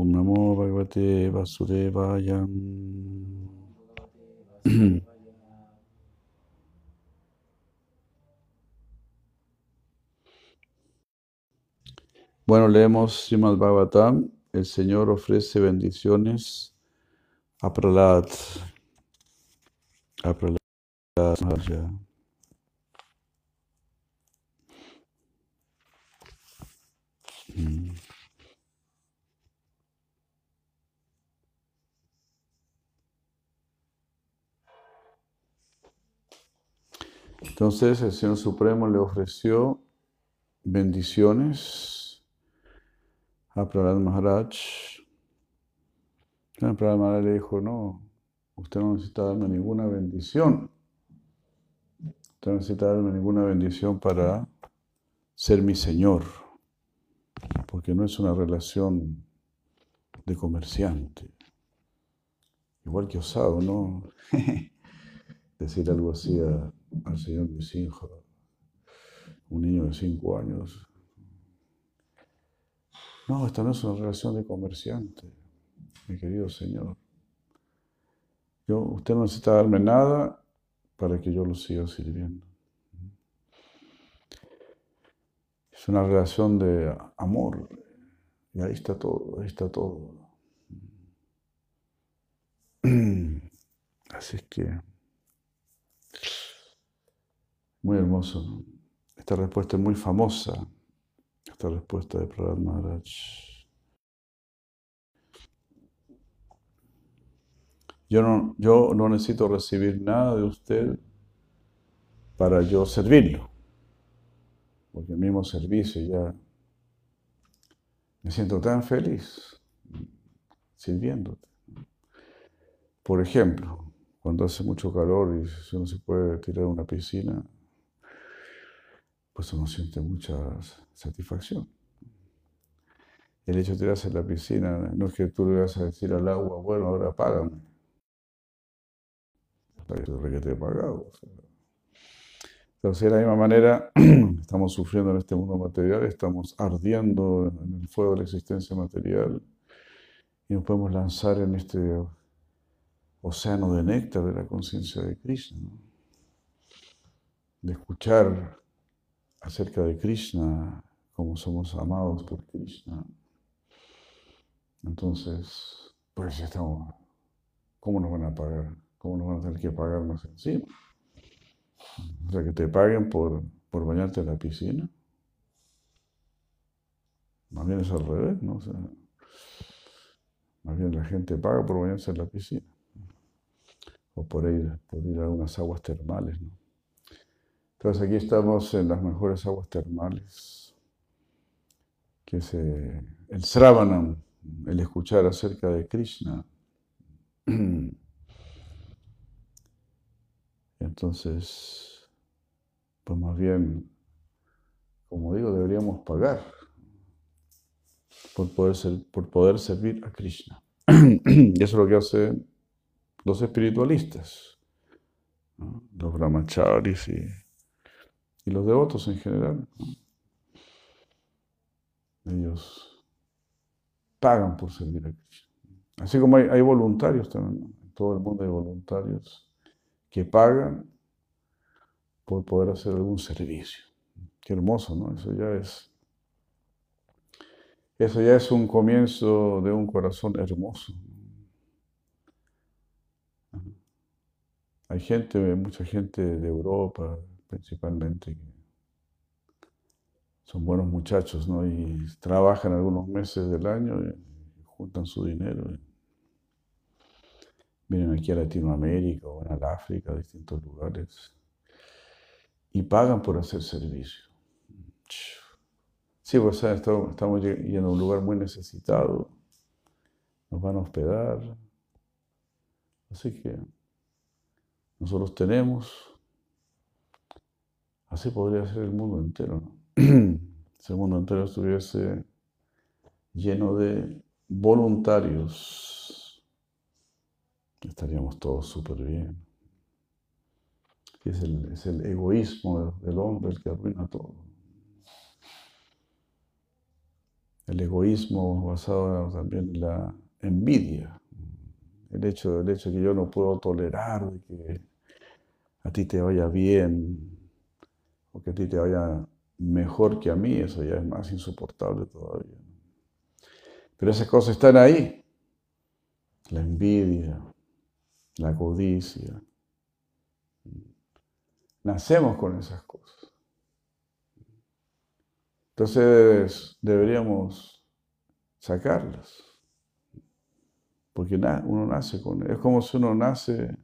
Om Namo Bhagavate Vasudevaya Bueno, leemos Srimad Bhagavatam. El Señor ofrece bendiciones a Prahlad. A Maharaj. Mm. Entonces el Señor Supremo le ofreció bendiciones a Prahlad Maharaj. Prahlad Maharaj le dijo, no, usted no necesita darme ninguna bendición. Usted no necesita darme ninguna bendición para ser mi Señor, porque no es una relación de comerciante. Igual que osado, ¿no? Decir algo así a, al señor Nisinja, un niño de cinco años. No, esta no es una relación de comerciante, mi querido señor. Yo, usted no necesita darme nada para que yo lo siga sirviendo. Es una relación de amor. Y ahí está todo, ahí está todo. Así es que, muy hermoso. Esta respuesta es muy famosa, esta respuesta de Prahlad Maharaj. Yo no, yo no necesito recibir nada de usted para yo servirlo, porque el mismo servicio ya me siento tan feliz sirviéndote. Por ejemplo, cuando hace mucho calor y uno se puede tirar a una piscina, pues uno siente mucha satisfacción. El hecho de tirarse en la piscina no es que tú le vas a decir al agua, bueno, ahora págame. Para que te he pagado. Entonces, de la misma manera, estamos sufriendo en este mundo material, estamos ardiendo en el fuego de la existencia material y nos podemos lanzar en este océano de néctar de la conciencia de Krishna, ¿no? de escuchar acerca de Krishna, cómo somos amados por Krishna. Entonces, pues estamos, ¿cómo nos van a pagar? ¿Cómo nos van a tener que pagar más encima? O sea, que te paguen por, por bañarte en la piscina. Más bien es al revés, ¿no? O sea, más bien la gente paga por bañarse en la piscina. O por ir, por ir a unas aguas termales, ¿no? Entonces aquí estamos en las mejores aguas termales, que es eh, el Sravanam, el escuchar acerca de Krishna. Entonces, pues más bien, como digo, deberíamos pagar por poder, ser, por poder servir a Krishna. y eso es lo que hacen los espiritualistas, los brahmacharis y y los devotos en general. Ellos pagan por servir a Krishna. Así como hay, voluntarios también, en todo el mundo hay voluntarios que pagan por poder hacer algún servicio. Qué hermoso, ¿no? Eso ya es. Eso ya es un comienzo de un corazón hermoso. Hay gente, mucha gente de Europa, principalmente, son buenos muchachos, ¿no? Y trabajan algunos meses del año y juntan su dinero. Vienen aquí a Latinoamérica o van al África, a distintos lugares, y pagan por hacer servicio. Sí, pues estamos yendo a un lugar muy necesitado, nos van a hospedar, así que nosotros tenemos, así podría ser el mundo entero, ¿no? si el mundo entero estuviese lleno de voluntarios, estaríamos todos súper bien. Es el, egoísmo del hombre el que arruina todo. El egoísmo basado también en la envidia. El hecho, el hecho de que yo no puedo tolerar que a ti te vaya bien o que a ti te vaya mejor que a mí, eso ya es más insoportable todavía. Pero esas cosas están ahí. La envidia, la codicia. Nacemos con esas cosas. Entonces deberíamos sacarlas. Porque uno nace con... Es como si uno nace,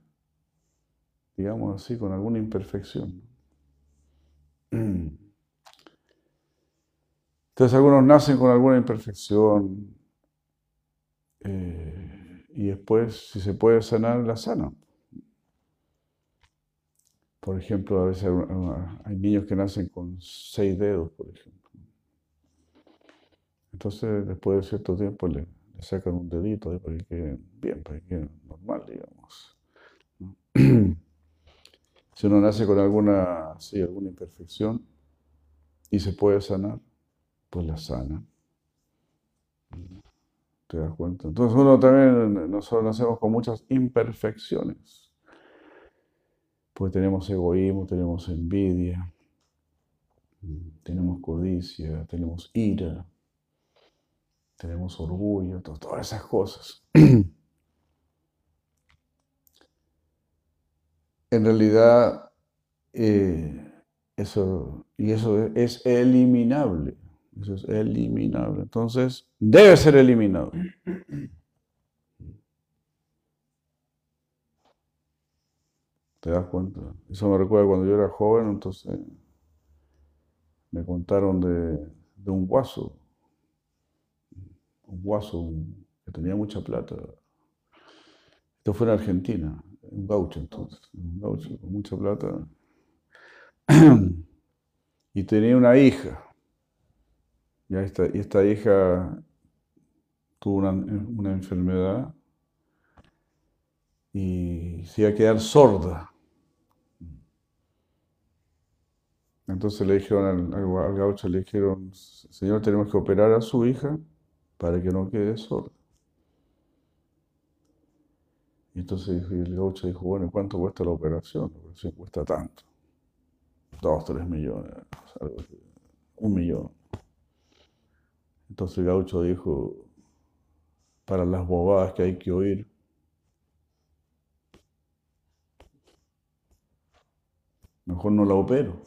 digamos así, con alguna imperfección. Entonces algunos nacen con alguna imperfección eh, y después, si se puede sanar, la sanan. Por ejemplo, a veces hay niños que nacen con seis dedos, por ejemplo. Entonces, después de cierto tiempo, le, sacan un dedito para que bien, para que quede normal, digamos. si uno nace con alguna, sí, alguna imperfección y se puede sanar, pues la sana. ¿Te das cuenta? Entonces uno también, nosotros nacemos con muchas imperfecciones. Pues tenemos egoísmo, tenemos envidia, tenemos codicia, tenemos ira, tenemos orgullo, todas esas cosas. en realidad, eh, eso, y eso es eliminable. Eso es eliminable. Entonces, debe ser eliminado. ¿Te das cuenta? Eso me recuerda cuando yo era joven, entonces me contaron de, un guaso, un guaso que tenía mucha plata. Esto fue en Argentina, un gaucho entonces, un gaucho con mucha plata. y tenía una hija. Ya esta, y esta hija tuvo una, enfermedad y se iba a quedar sorda. Entonces le dijeron al, gaucho, le dijeron, señor, tenemos que operar a su hija para que no quede sorda. Y entonces el gaucho dijo, bueno, ¿cuánto cuesta la operación? La operación cuesta tanto. Dos, tres millones, un millón. Entonces el gaucho dijo, para las bobadas que hay que oír, mejor no la opero.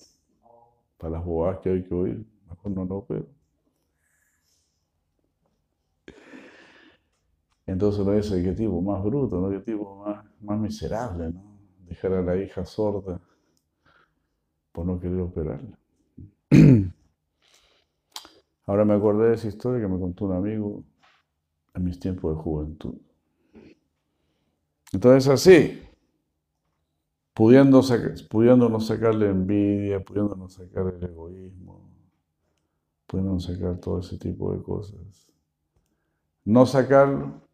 Para las bobadas que hay que oír, mejor no la opero. Entonces uno dice, qué tipo más bruto, ¿no? qué tipo más, más miserable. Dejar a la hija sorda por no querer operarla. Ahora me acordé de esa historia que me contó un amigo en mis tiempos de juventud. Entonces así, pudiendo, pudiéndonos sacar la envidia, pudiéndonos sacar el egoísmo, pudiéndonos sacar todo ese tipo de cosas. No sacarlo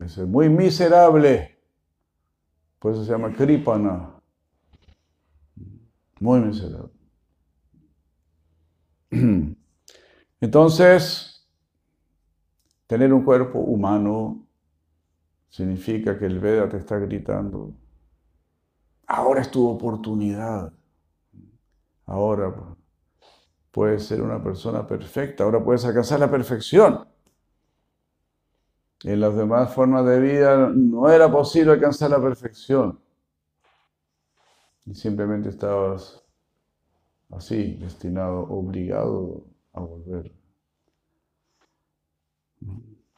es muy miserable. Por eso se llama kripana. Muy miserable. Entonces, tener un cuerpo humano significa que el Veda te está gritando, ahora es tu oportunidad, ahora puedes ser una persona perfecta, ahora puedes alcanzar la perfección. En las demás formas de vida no era posible alcanzar la perfección. Y simplemente estabas así, destinado, obligado a volver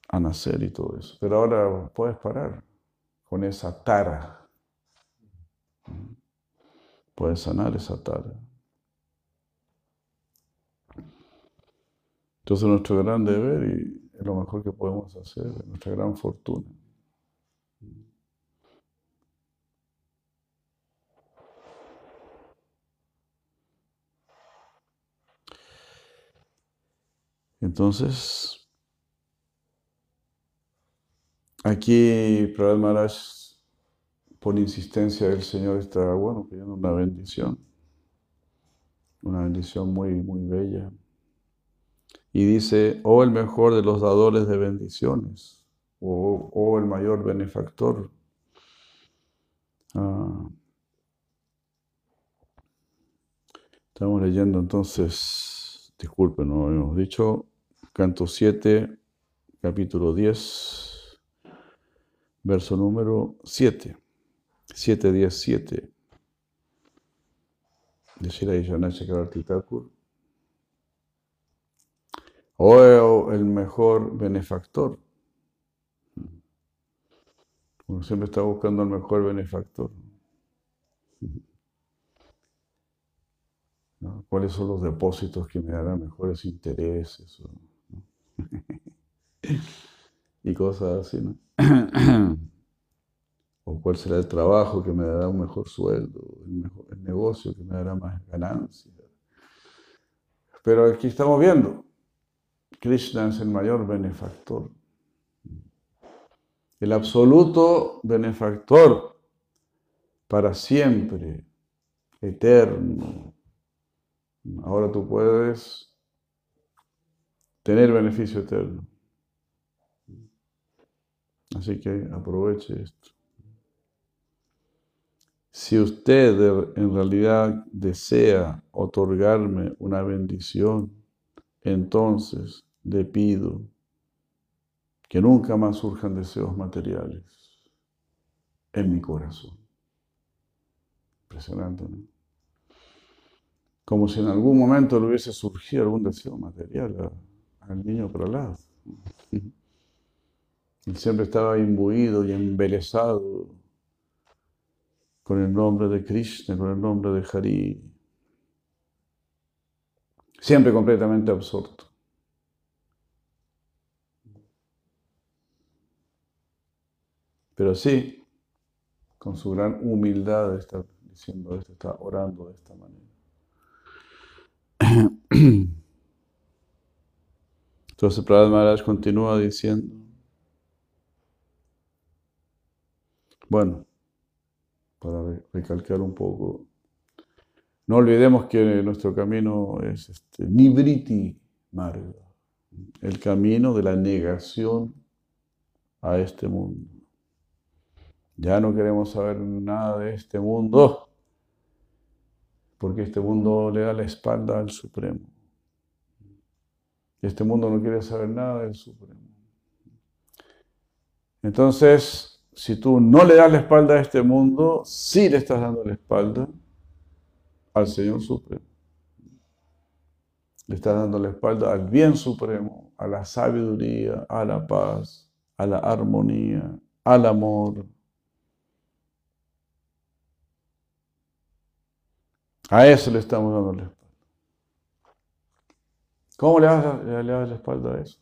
a nacer y todo eso. Pero ahora puedes parar con esa tara. Puedes sanar esa tara. Entonces nuestro gran deber y es lo mejor que podemos hacer, es nuestra gran fortuna. Entonces, aquí Prahlad Maharaj, por insistencia del Señor, está, bueno, pidiendo una bendición, una bendición muy, muy bella. Y dice, oh el mejor de los dadores de bendiciones, o oh, el mayor benefactor. Ah. Estamos leyendo entonces, disculpen, no habíamos dicho, canto 7, capítulo 10, verso número 7. 7, 10, 7. De Shira Chakravarti Thakur. O el mejor benefactor. Uno siempre está buscando el mejor benefactor. ¿Cuáles son los depósitos que me darán mejores intereses? y cosas así, ¿no? o cuál será el trabajo que me dará un mejor sueldo, el, negocio que me dará más ganancias. Pero aquí estamos viendo, Krishna es el mayor benefactor, el absoluto benefactor para siempre, eterno. Ahora tú puedes tener beneficio eterno. Así que aproveche esto. Si usted en realidad desea otorgarme una bendición, entonces le pido que nunca más surjan deseos materiales en mi corazón. Impresionante, ¿no? Como si en algún momento le hubiese surgido algún deseo material al niño Pralad. Él siempre estaba imbuido y embelesado con el nombre de Krishna, con el nombre de Hari. Siempre completamente absorto. Pero sí, con su gran humildad está diciendo esto, está orando de esta manera. Entonces Prahlad Maharaj continúa diciendo, bueno, para recalcar un poco, no olvidemos que nuestro camino es este, Nibriti Marga, el camino de la negación a este mundo. Ya no queremos saber nada de este mundo, porque este mundo le da la espalda al Supremo. Este mundo no quiere saber nada del Supremo. Entonces, si tú no le das la espalda a este mundo, sí le estás dando la espalda al Señor Supremo. Le estás dando la espalda al bien supremo, a la sabiduría, a la paz, a la armonía, al amor. A eso le estamos dando la espalda. ¿Cómo le vas a, le la espalda a eso?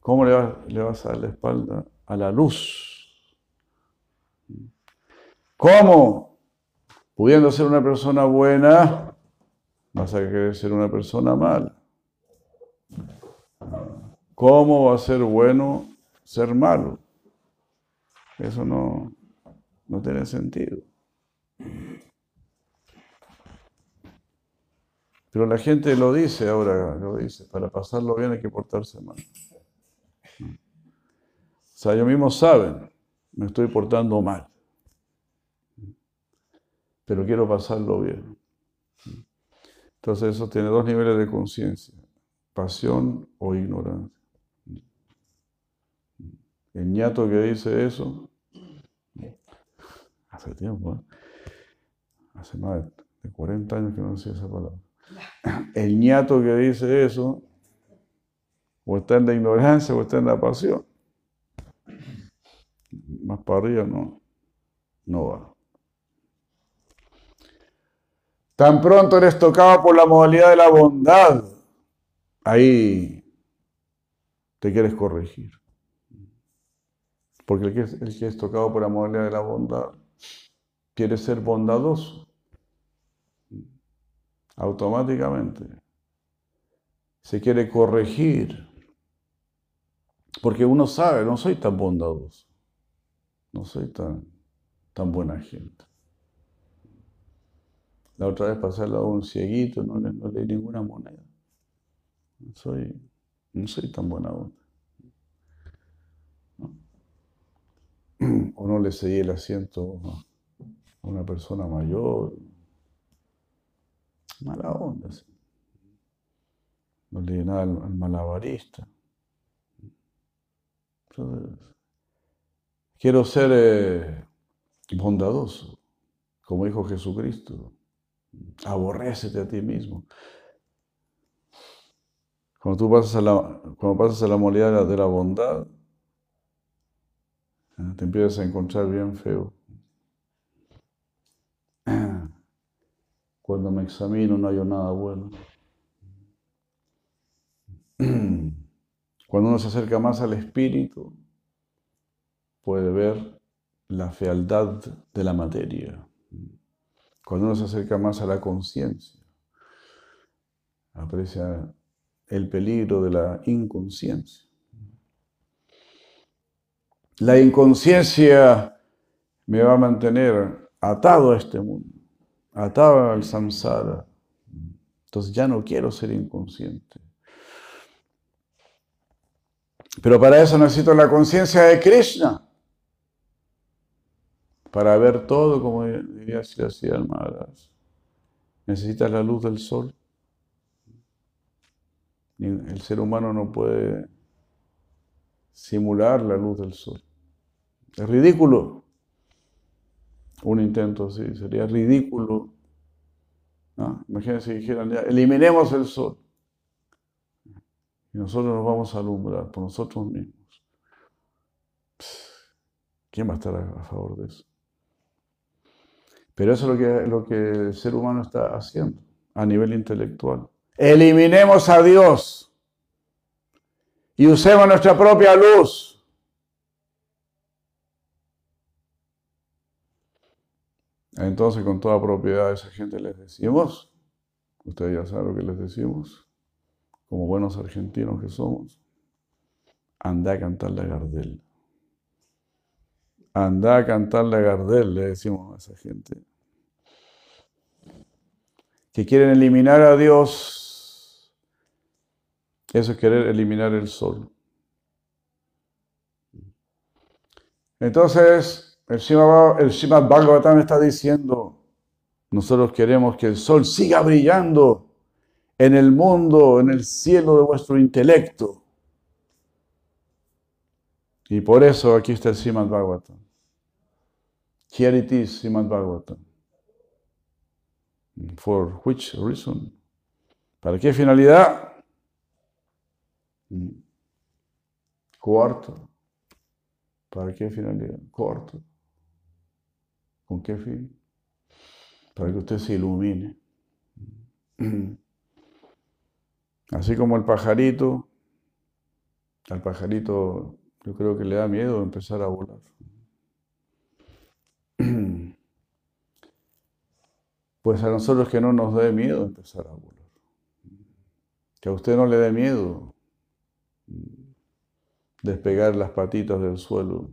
¿Cómo le vas, le vas a dar la espalda a la luz? ¿Cómo? Pudiendo ser una persona buena, vas a querer ser una persona mala. ¿Cómo va a ser bueno ser malo? Eso no, no tiene sentido. Pero la gente lo dice ahora, lo dice, para pasarlo bien hay que portarse mal. O sea, ellos mismos saben, me estoy portando mal. Pero quiero pasarlo bien. Entonces eso tiene dos niveles de conciencia, pasión o ignorancia. El ñato que dice eso, hace tiempo, ¿eh? hace más de 40 años que no decía esa palabra. El ñato que dice eso, o está en la ignorancia o está en la pasión. Más para arriba no, no va. Tan pronto eres tocado por la modalidad de la bondad, ahí te quieres corregir. Porque el que, es, el que es tocado por la modalidad de la bondad quiere ser bondadoso. Automáticamente. Se quiere corregir. Porque uno sabe, no soy tan bondadoso. No soy tan, tan buena gente. La otra vez pasé al lado un cieguito, no le, no leí ninguna moneda. No soy, no soy tan buena onda. O no le seguí el asiento a una persona mayor. Mala onda. No le nada al, al malabarista. Entonces, quiero ser eh, bondadoso, como dijo Jesucristo. Aborrécete a ti mismo. Cuando tú pasas a la, cuando pasas a la de la bondad, eh, te empiezas a encontrar bien feo. Cuando me examino no hay nada bueno. Cuando uno se acerca más al espíritu, puede ver la fealdad de la materia. Cuando uno se acerca más a la conciencia, aprecia el peligro de la inconsciencia. La inconsciencia me va a mantener atado a este mundo, atado al samsara. Entonces ya no quiero ser inconsciente. Pero para eso necesito la conciencia de Krishna. Para ver todo, como diría Sri Maharaj. Necesitas la luz del sol. El ser humano no puede simular la luz del sol. Es ridículo. Un intento así, sería ridículo. Imagínense si dijeran, eliminemos el sol. Y nosotros nos vamos a alumbrar por nosotros mismos. ¿Quién va a estar a favor de eso? Pero eso es lo que, lo que el ser humano está haciendo a nivel intelectual. Eliminemos a Dios y usemos nuestra propia luz. Entonces, con toda propiedad a esa gente les decimos, ustedes ya saben lo que les decimos, como buenos argentinos que somos, anda a cantarle a Gardel. Anda a cantarle a Gardel, le decimos a esa gente. Que quieren eliminar a Dios eso es querer eliminar el sol. Entonces, el Srimad Bhagavatam está diciendo, nosotros queremos que el sol siga brillando en el mundo, en el cielo de vuestro intelecto. Y por eso aquí está el Srimad Bhagavatam. Here it is, Srimad Bhagavatam. For which reason? ¿Para qué finalidad? Cuarto. ¿Para qué finalidad? Corto. ¿Con qué fin? Para que usted se ilumine. Así como el pajarito, al pajarito yo creo que le da miedo empezar a volar. Pues a nosotros que no nos dé miedo empezar a volar. Que a usted no le dé miedo despegar las patitas del suelo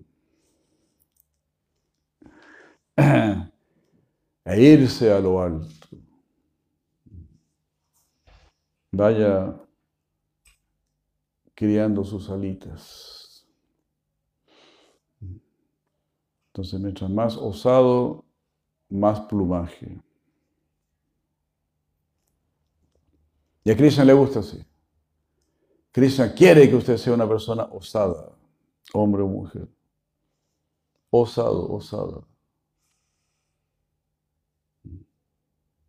e irse a lo alto. Vaya criando sus alitas. Entonces, mientras más osado, más plumaje. Y a Krishna le gusta así. Krishna quiere que usted sea una persona osada, hombre o mujer. Osado, osada.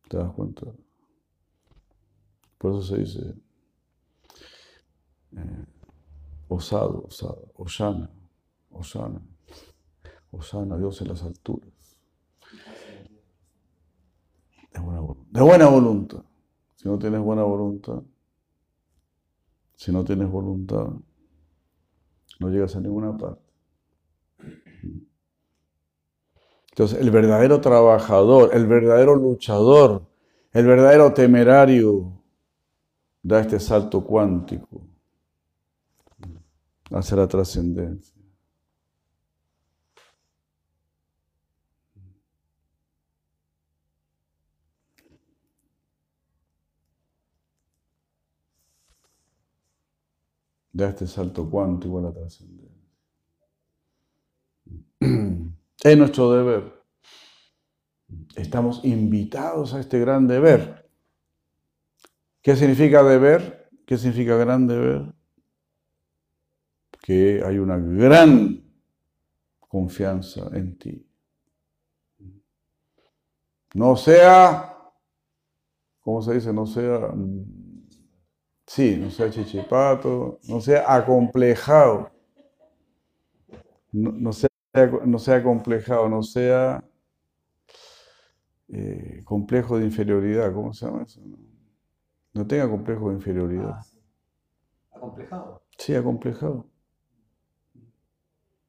¿Te das cuenta? Por eso se dice eh, osado, osada, osana, osana, osana, Dios en las alturas. de buena voluntad. Si no tienes buena voluntad, si no tienes voluntad, no llegas a ninguna parte. Entonces, el verdadero trabajador, el verdadero luchador, el verdadero temerario da este salto cuántico hacia la trascendencia. Da este salto cuántico a la trascendencia. Es nuestro deber. Estamos invitados a este gran deber. ¿Qué significa deber? ¿Qué significa gran deber? Que hay una gran confianza en ti. No sea, ¿cómo se dice? No sea, sí, no sea chichipato, no sea acomplejado, no, sea, no sea acomplejado, no sea eh, complejo de inferioridad, ¿cómo se llama eso? No, tenga complejo de inferioridad. Ah, ¿Acomplejado? Sí, acomplejado.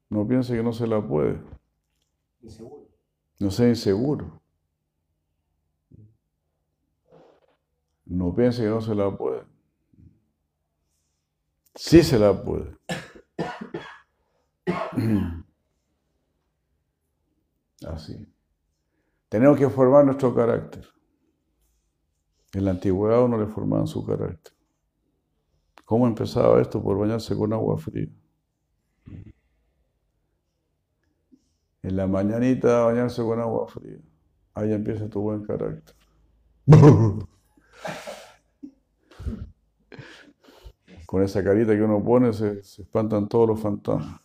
No piense que no se la puede. Inseguro. No sea inseguro. No piense que no se la puede. Sí se la puede. Así. Tenemos que formar nuestro carácter. En la antigüedad uno le formaban su carácter. ¿Cómo empezaba esto? Por bañarse con agua fría. En la mañanita bañarse con agua fría. Ahí empieza tu buen carácter. con esa carita que uno pone se, se espantan todos los fantasmas.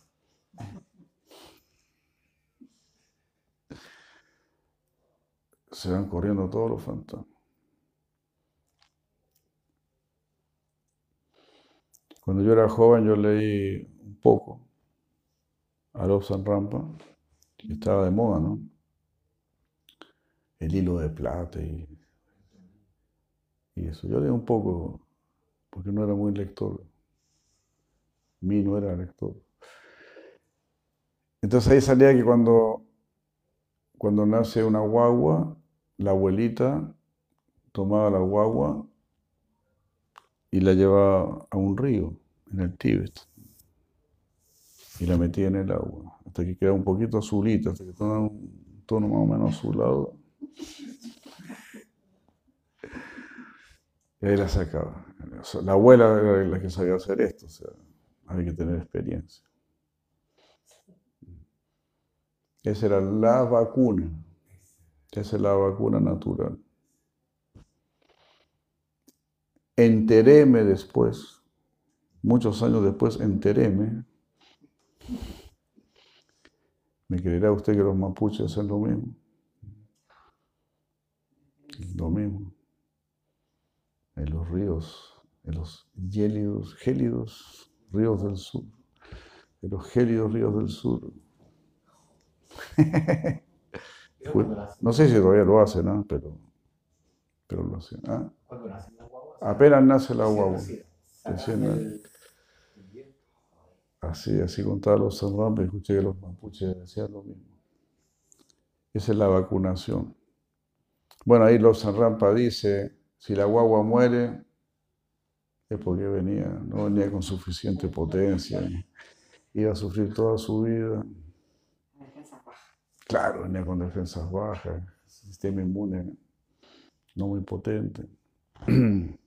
Se van corriendo todos los fantasmas. Cuando yo era joven yo leí un poco a San Rampa, que estaba de moda, ¿no? El hilo de plata y, y eso. Yo leí un poco porque no era muy lector. Mi no era lector. Entonces ahí salía que cuando, cuando nace una guagua, la abuelita tomaba la guagua y la llevaba a un río en el Tíbet y la metía en el agua hasta que quedaba un poquito azulita, hasta que tenía un tono más o menos azulado. Y ahí la sacaba. La abuela era la que sabía hacer esto, o sea, había que tener experiencia. Esa era la vacuna. Esa es la vacuna natural. Enteréme después, muchos años después, enteréme. ¿Me creerá usted que los mapuches hacen lo mismo? Lo mismo. En los ríos, en los gélidos, gélidos ríos del sur. En los gélidos ríos del sur. No sé si todavía lo hace, ¿no? Pero, pero lo hace. ¿ah? Apenas nace la guagua. Así, así contaba los Sanrampa, escuché que los mapuches decían lo mismo. Esa es la vacunación. Bueno, ahí los Sanrampa dice, si la guagua muere, es porque venía, no venía con suficiente potencia, iba a sufrir toda su vida. Claro, venía con defensas bajas, sistema inmune no muy potente.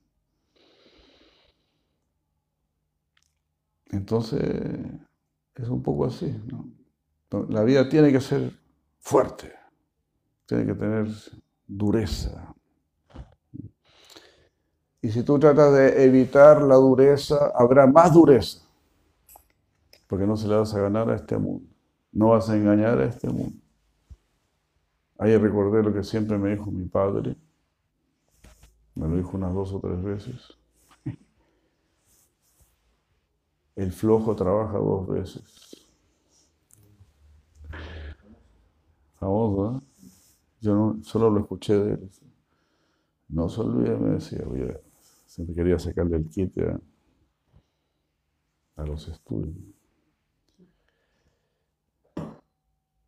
Entonces, es un poco así. ¿no? La vida tiene que ser fuerte, tiene que tener dureza. Y si tú tratas de evitar la dureza, habrá más dureza, porque no se le vas a ganar a este mundo, no vas a engañar a este mundo. Ahí recordé lo que siempre me dijo mi padre. Me lo dijo unas dos o tres veces. El flojo trabaja dos veces. Famoso, ¿eh? Yo no, solo lo escuché de él. No se olvide, me decía, oye, siempre quería sacarle el quite a, a los estudios.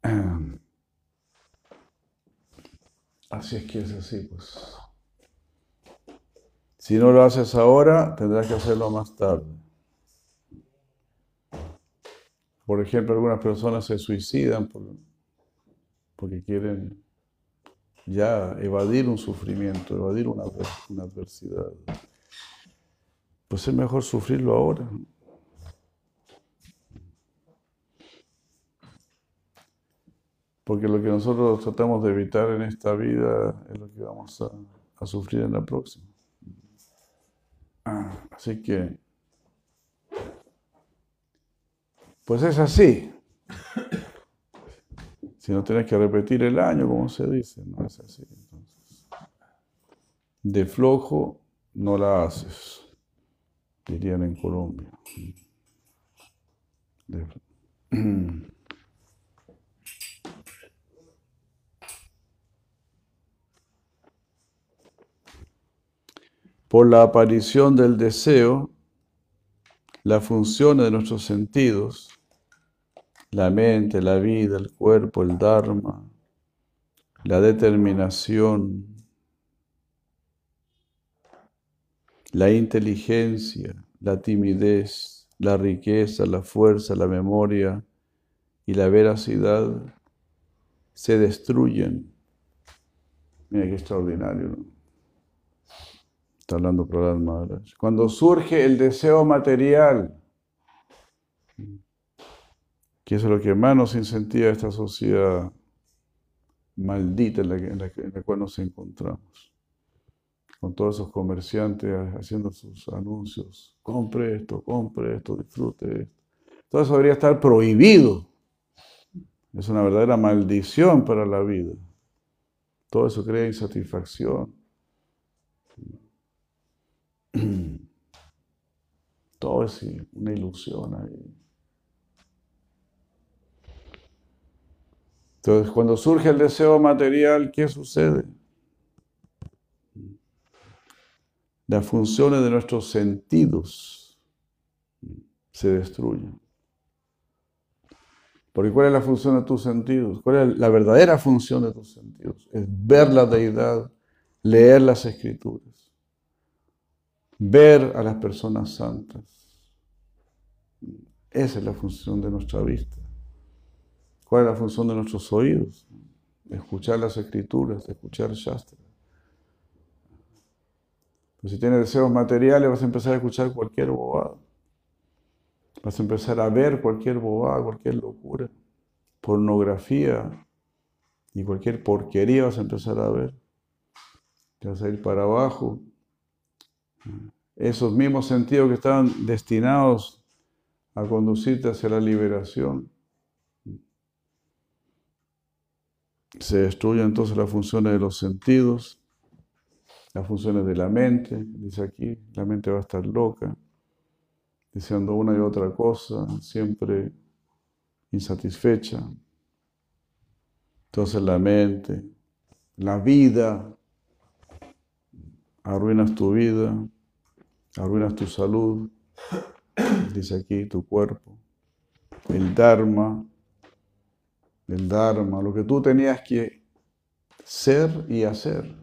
Ah, Así es que es así, pues. Si no lo haces ahora, tendrás que hacerlo más tarde. Por ejemplo, algunas personas se suicidan porque quieren ya evadir un sufrimiento, evadir una, una adversidad. Pues es mejor sufrirlo ahora. Porque lo que nosotros tratamos de evitar en esta vida es lo que vamos a, sufrir en la próxima. Ah, así que, pues es así. Si no tienes que repetir el año, como se dice, no es así. De flojo no la haces, dirían en Colombia. Por la aparición del deseo, la función de nuestros sentidos, la mente, la vida, el cuerpo, el dharma, la determinación, la inteligencia, la timidez, la riqueza, la fuerza, la memoria y la veracidad se destruyen. Mira qué extraordinario. ¿no? Está hablando Prahlad Maharaj. Cuando surge el deseo material, que es lo que más nos incentiva esta sociedad maldita en la, cual nos encontramos. Con todos esos comerciantes haciendo sus anuncios. Compre esto, compre esto, disfrute esto. Todo eso debería estar prohibido. Es una verdadera maldición para la vida. Todo eso crea insatisfacción. Todo es una ilusión ahí. Entonces, cuando surge el deseo material, ¿qué sucede? Las funciones de nuestros sentidos se destruyen. Porque ¿cuál es la función de tus sentidos? ¿Cuál es la verdadera función de tus sentidos? Es ver la deidad, leer las escrituras ver a las personas santas. Esa es la función de nuestra vista. ¿Cuál es la función de nuestros oídos? Escuchar las escrituras, escuchar Shastra. Pues si tienes deseos materiales vas a empezar a escuchar cualquier bobada. Vas a empezar a ver cualquier bobada, cualquier locura. Pornografía y cualquier porquería vas a empezar a ver. Te vas a ir para abajo esos mismos sentidos que estaban destinados a conducirte hacia la liberación. Se destruyen entonces las funciones de los sentidos, las funciones de la mente, dice aquí, la mente va a estar loca, deseando una y otra cosa, siempre insatisfecha. Entonces la mente, la vida, arruinas tu vida, arruinas tu salud, dice aquí, tu cuerpo, el Dharma, el Dharma, lo que tú tenías que ser y hacer.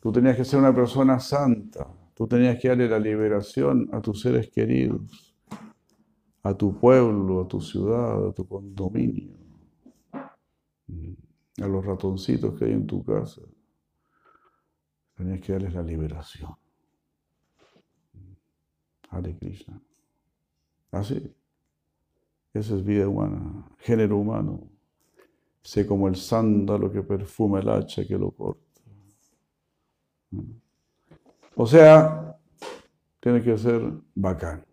Tú tenías que ser una persona santa, tú tenías que darle la liberación a tus seres queridos, a tu pueblo, a tu ciudad, a tu condominio, a los ratoncitos que hay en tu casa. Tenías que darles la liberación. Hare Krishna. Así. Esa es vida humana, género humano. Sé como el sándalo que perfuma el hacha que lo corta. O sea, tiene que ser bacán.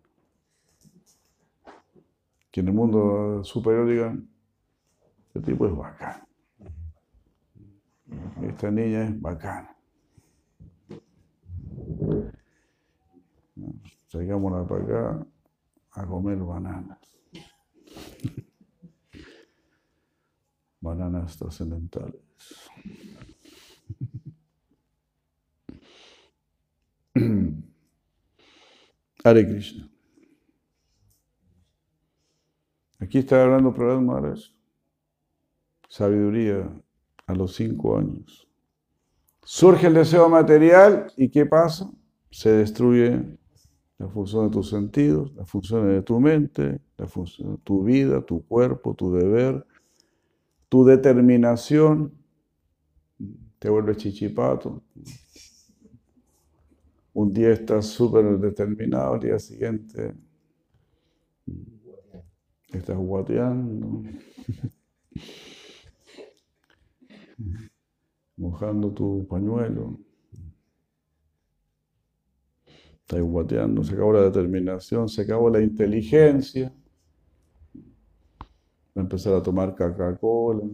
Que en el mundo superior digan, este tipo es bacán. Esta niña es bacana. Traigámosla para acá a comer bananas. bananas trascendentales. Hare Krishna. Aquí está hablando Prabhupada Maharaj sabiduría a los cinco años. Surge el deseo material y ¿qué pasa? Se destruye la función de tus sentidos, las funciones de tu mente, la función de tu vida, tu cuerpo, tu deber, tu determinación, te vuelves chichipato. Un día estás súper determinado, al día siguiente estás guateando, mojando tu pañuelo. Estás guateando, se acabó la determinación, se acabó la inteligencia. Va a empezar a tomar Coca-Cola.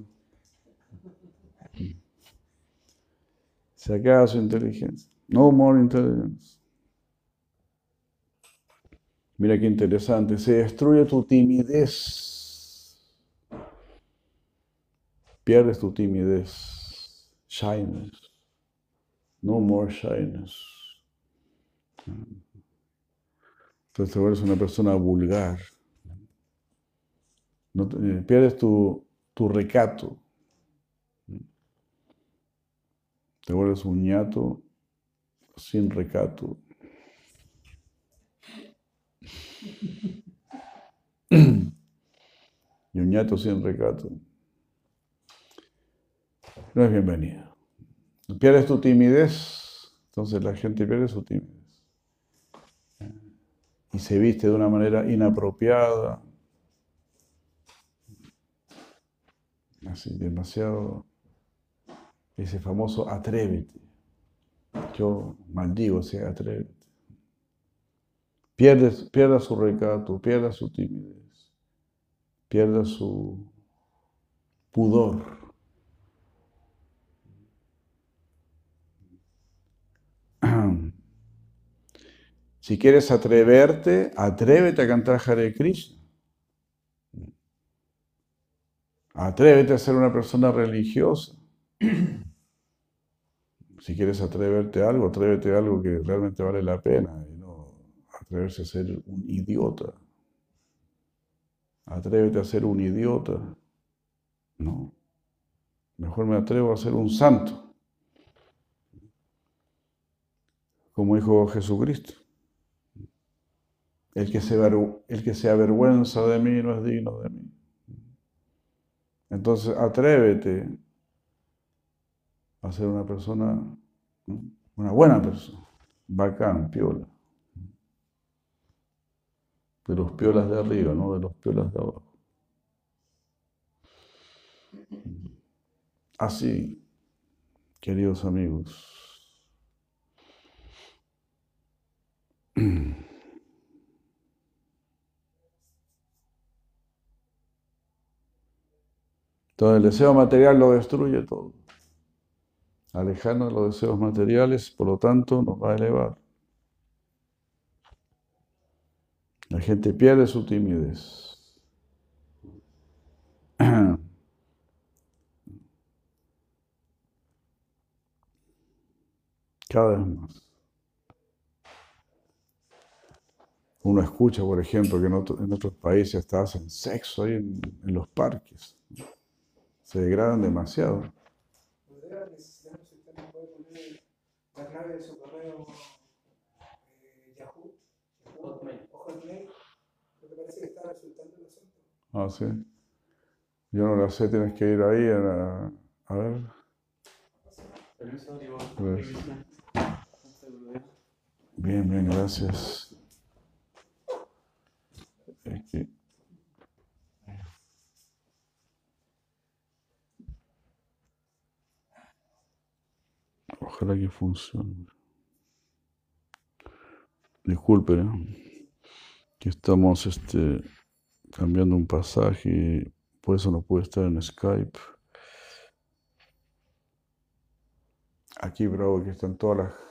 Se acaba su inteligencia. No more intelligence. Mira qué interesante. Se destruye tu timidez. Pierdes tu timidez. Shyness. No more shyness. Entonces te vuelves una persona vulgar. Eh, pierdes tu, tu recato. Te vuelves un ñato sin recato. y un ñato sin recato. No es bienvenido. Pierdes tu timidez, entonces la gente pierde su timidez. Y se viste de una manera inapropiada, así, demasiado, ese famoso atrévete. Yo maldigo ese atrévete. pierda su recato, pierda su timidez, pierda su pudor. Si quieres atreverte, atrévete a cantar Hare Krishna. Atrévete a ser una persona religiosa. Si quieres atreverte a algo, atrévete a algo que realmente vale la pena y no atreverse a ser un idiota. Atrévete a ser un idiota. No. Mejor me atrevo a ser un santo. Como dijo Jesucristo. El que, se, avergüenza de mí no es digno de mí. Entonces, atrévete a ser una persona, una buena persona, bacán, piola. De los piolas de arriba, no de los piolas de abajo. Así, queridos amigos. Todo el deseo material lo destruye todo. Alejarnos de los deseos materiales, por lo tanto, nos va a elevar. La gente pierde su timidez. Cada vez más. Uno escucha, por ejemplo, que en, otros países hasta hacen sexo ahí en los parques se degradan demasiado. La. Ah, sí. Yo no la sé, tienes que ir ahí a, a ver. Pues. Bien, bien, gracias. Es Ojalá que funcione. Disculpen, ¿eh? que estamos este, cambiando un pasaje por eso no puede estar en Skype. Aquí, bravo, que están todas las...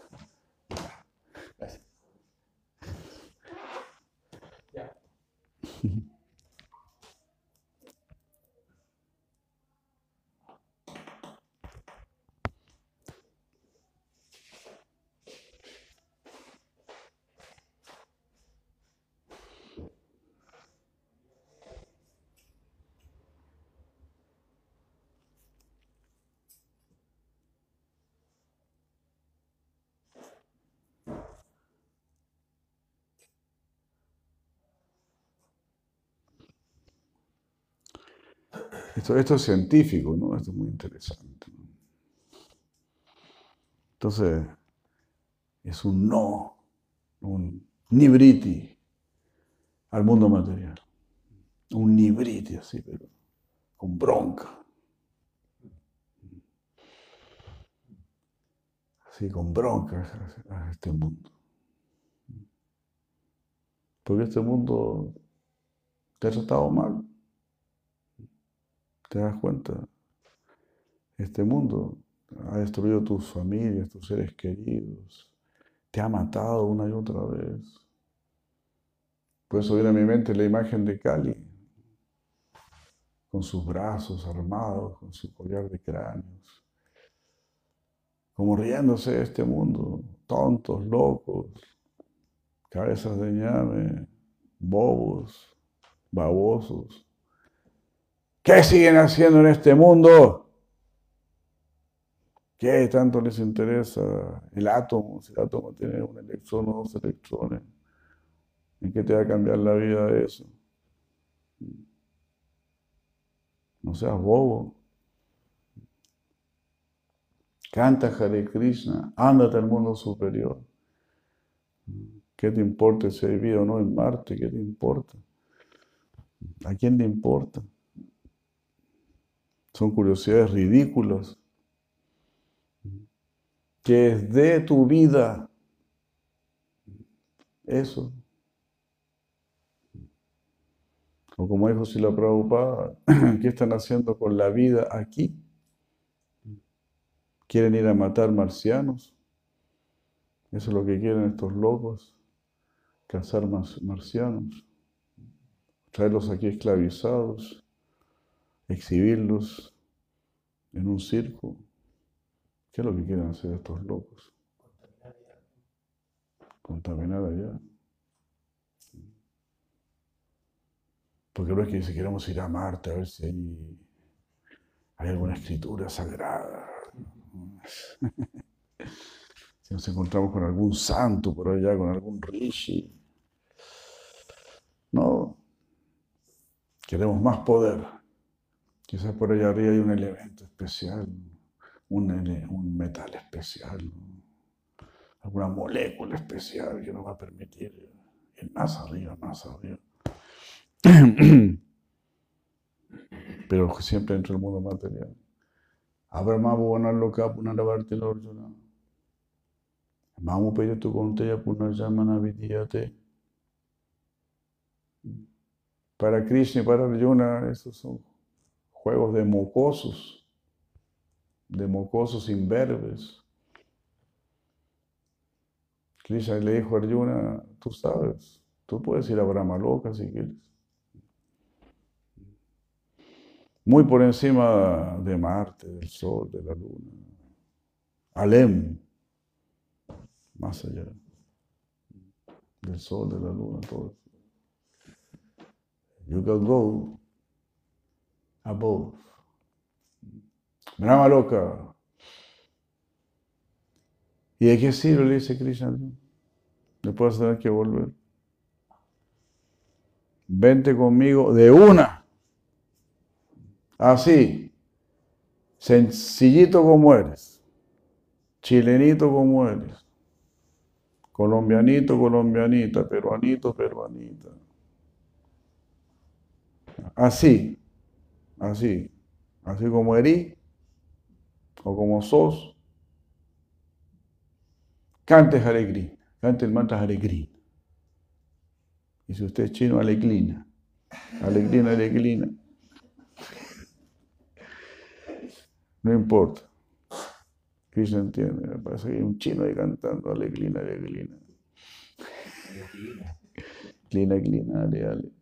Esto, es científico, ¿no? Esto es muy interesante. Entonces, es un no, un nibriti al mundo material. Un nibriti así, pero con bronca. Así, con bronca a este mundo. Porque este mundo te ha tratado mal. ¿Te das cuenta? Este mundo ha destruido tus familias, tus seres queridos. Te ha matado una y otra vez. Por eso a mi mente la imagen de Cali, con sus brazos armados, con su collar de cráneos, como riéndose de este mundo, tontos, locos, cabezas de ñame, bobos, babosos. ¿Qué siguen haciendo en este mundo? ¿Qué tanto les interesa el átomo? Si el átomo tiene un electrón o dos electrones. ¿En qué te va a cambiar la vida eso? No seas bobo. Canta Hare Krishna, ándate al mundo superior. ¿Qué te importa si hay vida o no en Marte? ¿Qué te importa? ¿A quién le importa? Son curiosidades ridículas. Que es de tu vida. Eso. O como dijo Sila Prabhupada, ¿qué están haciendo con la vida aquí? ¿Quieren ir a matar marcianos? Eso es lo que quieren estos locos, cazar marcianos, traerlos aquí esclavizados, exhibirlos en un circo. ¿Qué es lo que quieren hacer estos locos? Contaminar allá. Porque no es que si queremos ir a Marte a ver si hay, alguna escritura sagrada. si nos encontramos con algún santo por allá, con algún rishi. No. Queremos más poder. Quizás por allá arriba hay un elemento especial, un, metal especial, alguna molécula especial que nos va a permitir ir más arriba, más arriba. Pero siempre dentro del mundo material. Abraham Loka Punaravarti Lorjuna. Mamu tu Konteya Punarjamana Vidyate. Para Krishna y para Arjuna, estos son juegos de mocosos, de mocosos imberbes. Krishna le dijo a Arjuna, tú sabes, tú puedes ir a Brahma Loka si quieres. muy por encima de Marte, del Sol, de la Luna. Alem, más allá del Sol, de la Luna, todo. You can go above. Brahma loca. ¿Y de qué sirve? Le dice Krishna. Después tener que volver. Vente conmigo de una. Así, sencillito como eres, chilenito como eres, colombianito, colombianita, peruanito, peruanita. Así, así, así como erí o como sos, cante Hare cante el mantra Hare Y si usted es chino, aleglina, aleglina, aleglina. No importa. Krishna entiende. Me parece que hay un chino ahí cantando aleglina, aleglina. Glina, glina, ale, ale.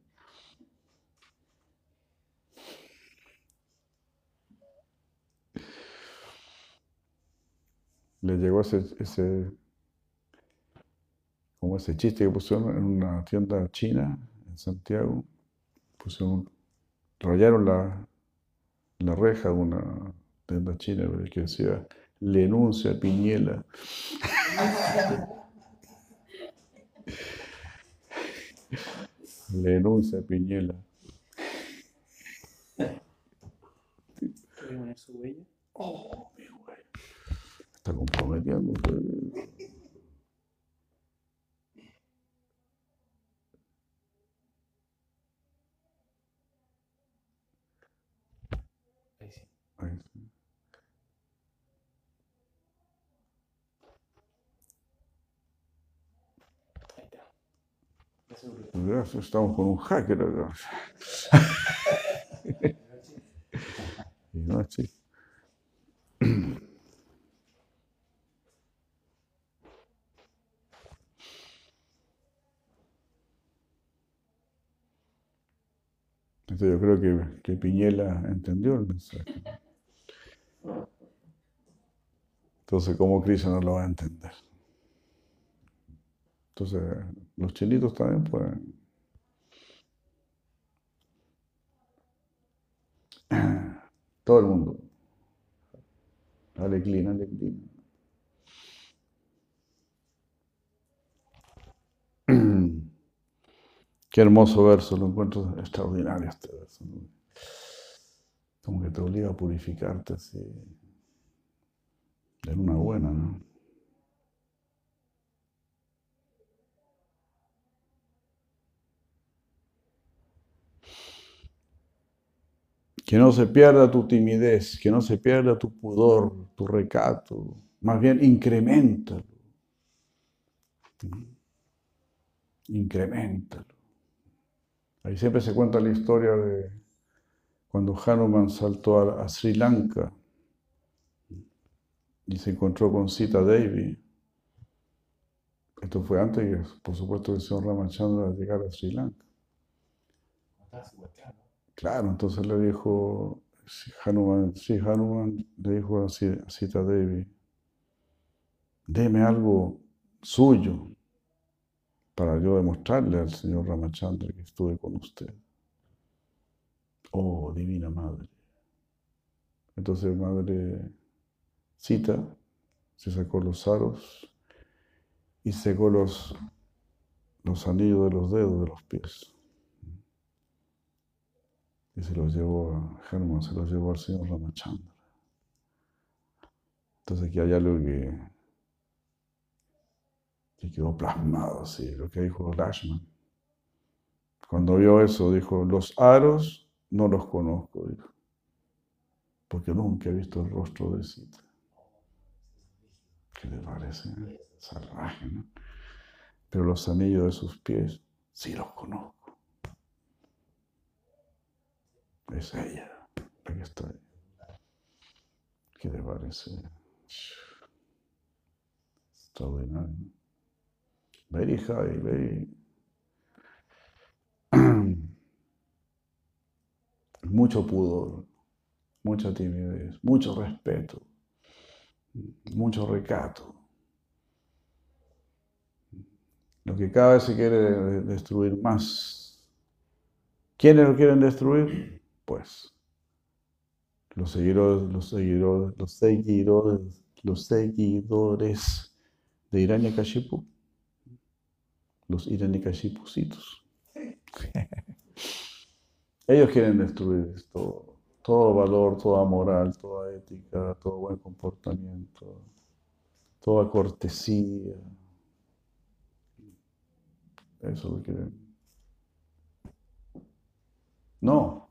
Le llegó ese, ese, como ese chiste que pusieron en una tienda china en Santiago. Pusieron, rayaron la, la reja de una la China, que decía, le enuncia Piñela. le enuncia Piñela. ¿Puede poner su huella? Oh, mi güey. Está comprometiendo. Ahí sí. Ahí sí. Ahí está. Ya se volvió. Gracias, Estamos con un hacker acá. Y no, Yo creo que, que Piñela entendió el mensaje. Entonces, ¿cómo Krishna no lo va a entender? Entonces, los chinitos también pueden. Todo el mundo. Dale clean, Qué hermoso verso, lo encuentro extraordinario este verso. Como que te obliga a purificarte así. En una buena, ¿no? Que no se pierda tu timidez, que no se pierda tu pudor, tu recato, más bien incrementalo. Incrementalo. Ahí siempre se cuenta la historia de cuando Hanuman saltó a, Sri Lanka y se encontró con Sita Devi. Esto fue antes que, por supuesto, el señor Ramachandra llegara a Sri Lanka. Claro, entonces le dijo Hanuman, sí, Hanuman le dijo a Sita Devi, deme algo suyo para yo demostrarle al señor Ramachandra que estuve con usted. Oh, divina madre. Entonces madre Sita se sacó los aros y secó los, los anillos de los dedos de los pies. Y se los llevó a Hanuman, se los llevó al señor Ramachandra. Entonces aquí hay algo que, que quedó plasmado, así, lo que dijo Lashman. Cuando vio eso, dijo, los aros no los conozco, dijo, porque nunca he visto el rostro de Sita. ¿Qué le parece? Salvaje, ¿no? Pero los anillos de sus pies, sí los conozco. Es ella la que está ahí. ¿Qué te parece? Extraordinario. Very high, very... Mucho pudor, mucha timidez, mucho respeto, mucho recato. Lo que cada vez se quiere de- destruir más. ¿Quiénes lo quieren destruir? Pues los seguidores, los seguidores, los seguidores, los seguidores de Hiranyakashipu, los Hiranyakashipucitos. Ellos quieren destruir esto, todo valor, toda moral, toda ética, todo buen comportamiento, toda cortesía. Eso lo quieren. No.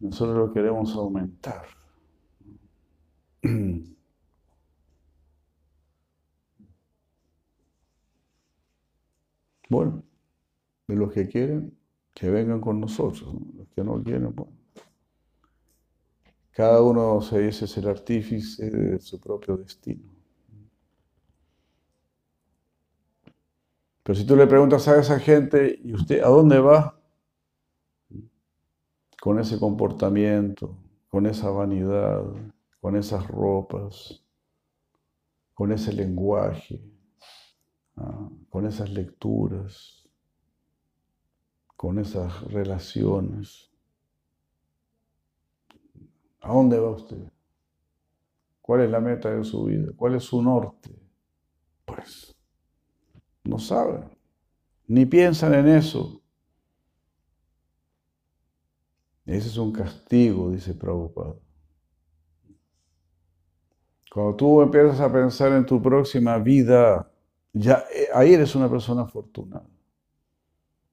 Nosotros lo queremos aumentar. Bueno, de los que quieren, que vengan con nosotros. ¿no? Los que no quieren, bueno. Cada uno se dice ser artífice de su propio destino. Pero si tú le preguntas a esa gente, ¿y usted a dónde va? Con ese comportamiento, con esa vanidad, con esas ropas, con ese lenguaje, con esas lecturas, con esas relaciones. ¿A dónde va usted? ¿Cuál es la meta de su vida? ¿Cuál es su norte? Pues no saben, ni piensan en eso. Ese es un castigo, dice Prabhupada. Cuando tú empiezas a pensar en tu próxima vida, eh, ahí eres una persona afortunada.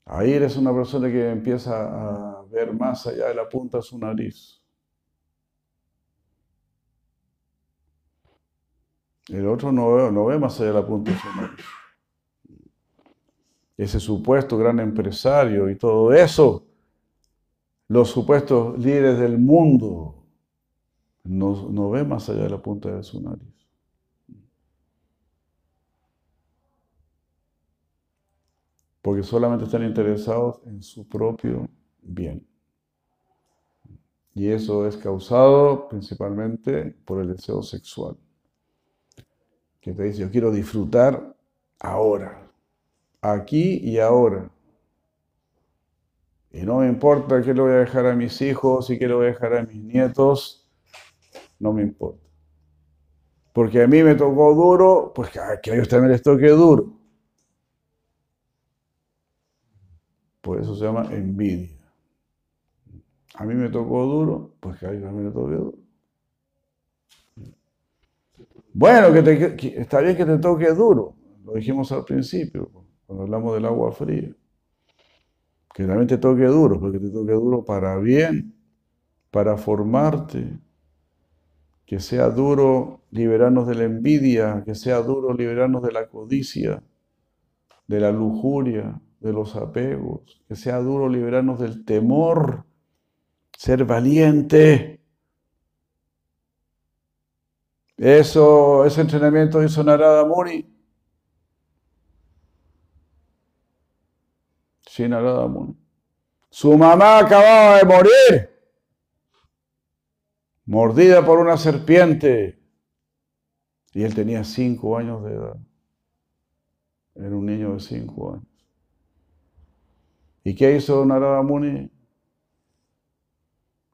Ahí eres una persona que empieza a ver más allá de la punta de su nariz. El otro no ve, no ve más allá de la punta de su nariz. Ese supuesto gran empresario y todo eso, los supuestos líderes del mundo, no, no ve más allá de la punta de su nariz. Porque solamente están interesados en su propio bien. Y eso es causado principalmente por el deseo sexual. Que te dice, yo quiero disfrutar ahora, aquí y ahora. Y no me importa qué le voy a dejar a mis hijos y qué le voy a dejar a mis nietos, no me importa. Porque a mí me tocó duro, pues que a ellos también les toque duro. Por eso se llama envidia. A mí me tocó duro, pues que a ellos también les toque duro. Bueno, que, está bien que te toque duro, lo dijimos al principio, cuando hablamos del agua fría. Que también te toque duro, porque te toque duro para bien, para formarte, que sea duro liberarnos de la envidia, que sea duro liberarnos de la codicia, de la lujuria, de los apegos, que sea duro liberarnos del temor, ser valiente. Eso, ese entrenamiento hizo Narada Muni. Sí, Narada Muni. Su mamá acababa de morir mordida por una serpiente. Y él tenía cinco años de edad. Era un niño de cinco años. ¿Y qué hizo Narada Muni?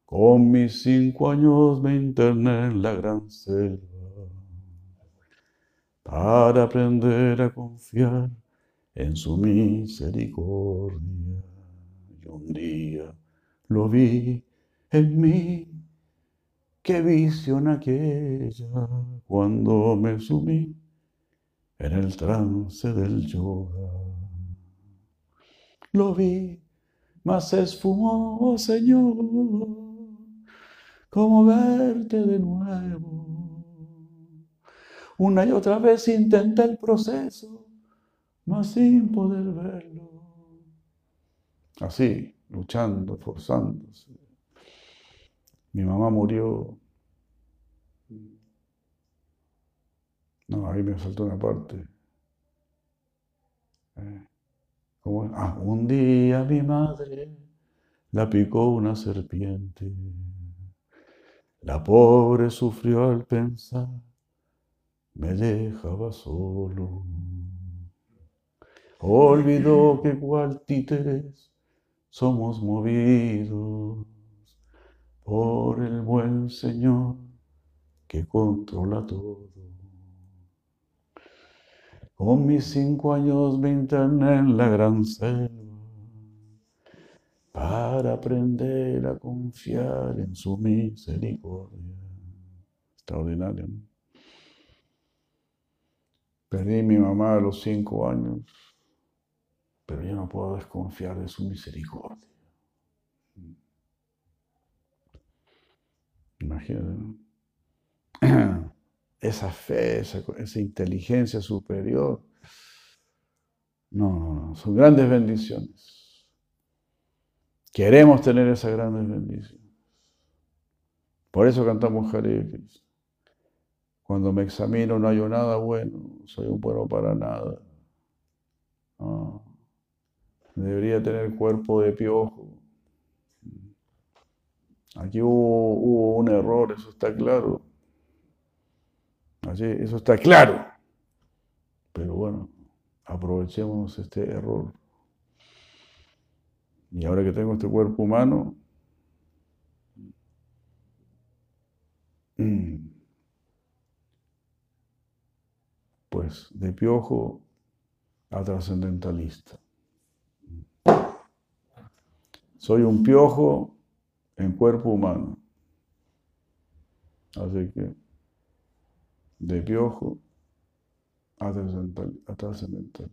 Con mis cinco años me interné en la gran selva para aprender a confiar en su misericordia. Y un día lo vi en mí Qué visión aquella cuando me sumí en el trance del yoga. Lo vi, mas esfumó, Señor, como verte de nuevo. Una y otra vez intenté el proceso, mas sin poder verlo. Así, luchando, esforzándose. Mi mamá murió. No, ahí me faltó una parte. Eh, ah, un día mi madre la picó una serpiente. La pobre sufrió al pensar, me dejaba solo. Olvidó que cual títeres somos movidos por el buen Señor que controla todo. Con mis cinco años me interné en la gran selva para aprender a confiar en su misericordia. Extraordinario. ¿no? Perdí a mi mamá a los cinco años, pero yo no puedo desconfiar de su misericordia. Imagínate, Esa fe, esa, inteligencia superior. No, no, no, son grandes bendiciones. Queremos tener esas grandes bendiciones. Por eso cantamos Hare. Cuando me examino no hay nada bueno, soy un bueno para nada. Debería tener cuerpo de piojo. Aquí hubo, un error, eso está claro. Eso está claro. Pero bueno, aprovechemos este error. Y ahora que tengo este cuerpo humano, pues de piojo a trascendentalista. Soy un piojo en cuerpo humano. Así que de piojo a trascendental- a trascendentalista.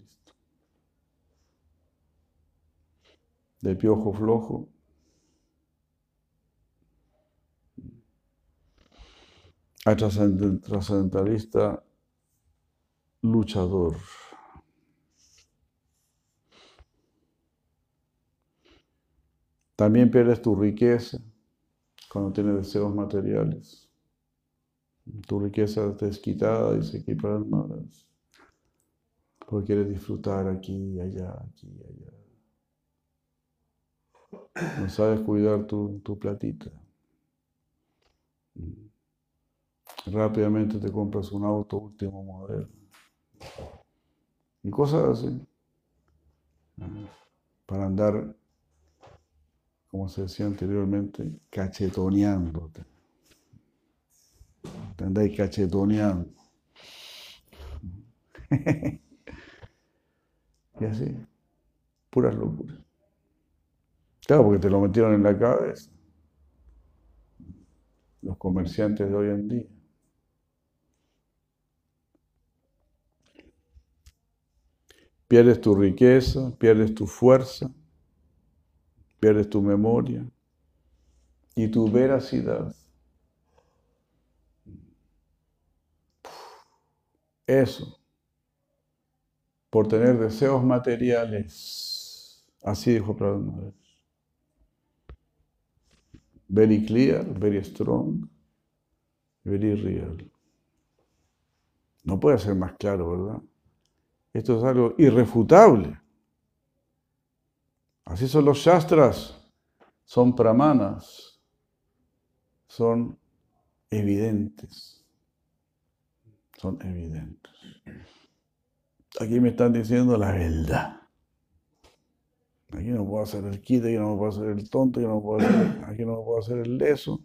De piojo flojo a trascenden- trascendentalista luchador. También pierdes tu riqueza cuando tienes deseos materiales. Tu riqueza es desquitada, dice aquí para hermanas. Porque quieres disfrutar aquí allá, aquí allá. No sabes cuidar tu, tu platita. Rápidamente te compras un auto último modelo. Y cosas así. Para andar, como se decía anteriormente, cachetoneándote. Te andáis cachetoneando. y así, puras locuras. Claro, porque te lo metieron en la cabeza. Los comerciantes de hoy en día. Pierdes tu riqueza, pierdes tu fuerza, pierdes tu memoria y tu veracidad. Eso, por tener deseos materiales. Así dijo Prabhupada Maharaj. Very clear, very strong, very real. No puede ser más claro, ¿verdad? Esto es algo irrefutable. Así son los shastras, son pramanas, son evidentes, son evidentes. Aquí me están diciendo la verdad. Aquí no puedo hacer el quite, aquí no puedo hacer el tonto, aquí no puedo hacer, aquí no puedo hacer el leso.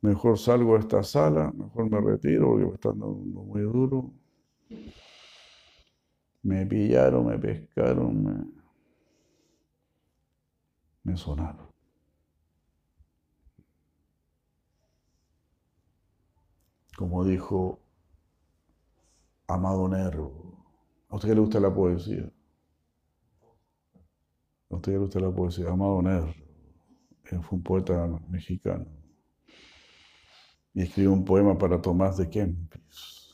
Mejor salgo de esta sala, mejor me retiro porque me están dando muy duro. Me pillaron, me pescaron, me, me sonaron. Como dijo Amado Nervo. ¿A usted qué le gusta la poesía? ¿A usted qué le gusta la poesía? Amado Nervo. Él fue un poeta mexicano. Y escribió un poema para Tomás de Kempis.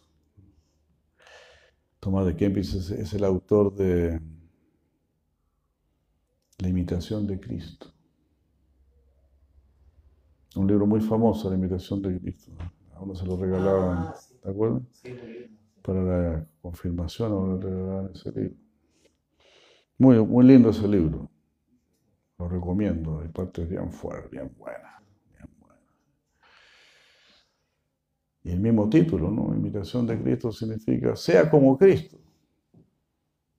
Tomás de Kempis es el autor de La imitación de Cristo. Un libro muy famoso, La imitación de Cristo. A uno se lo regalaban, Ah, sí. ¿te acuerdas? Sí, muy lindo. Para la confirmación a uno le regalaban ese libro. Muy, muy lindo ese libro. Lo recomiendo. Hay partes bien fuertes, bien buenas. Bien buenas. Y el mismo título, ¿no? Imitación de Cristo significa sea como Cristo.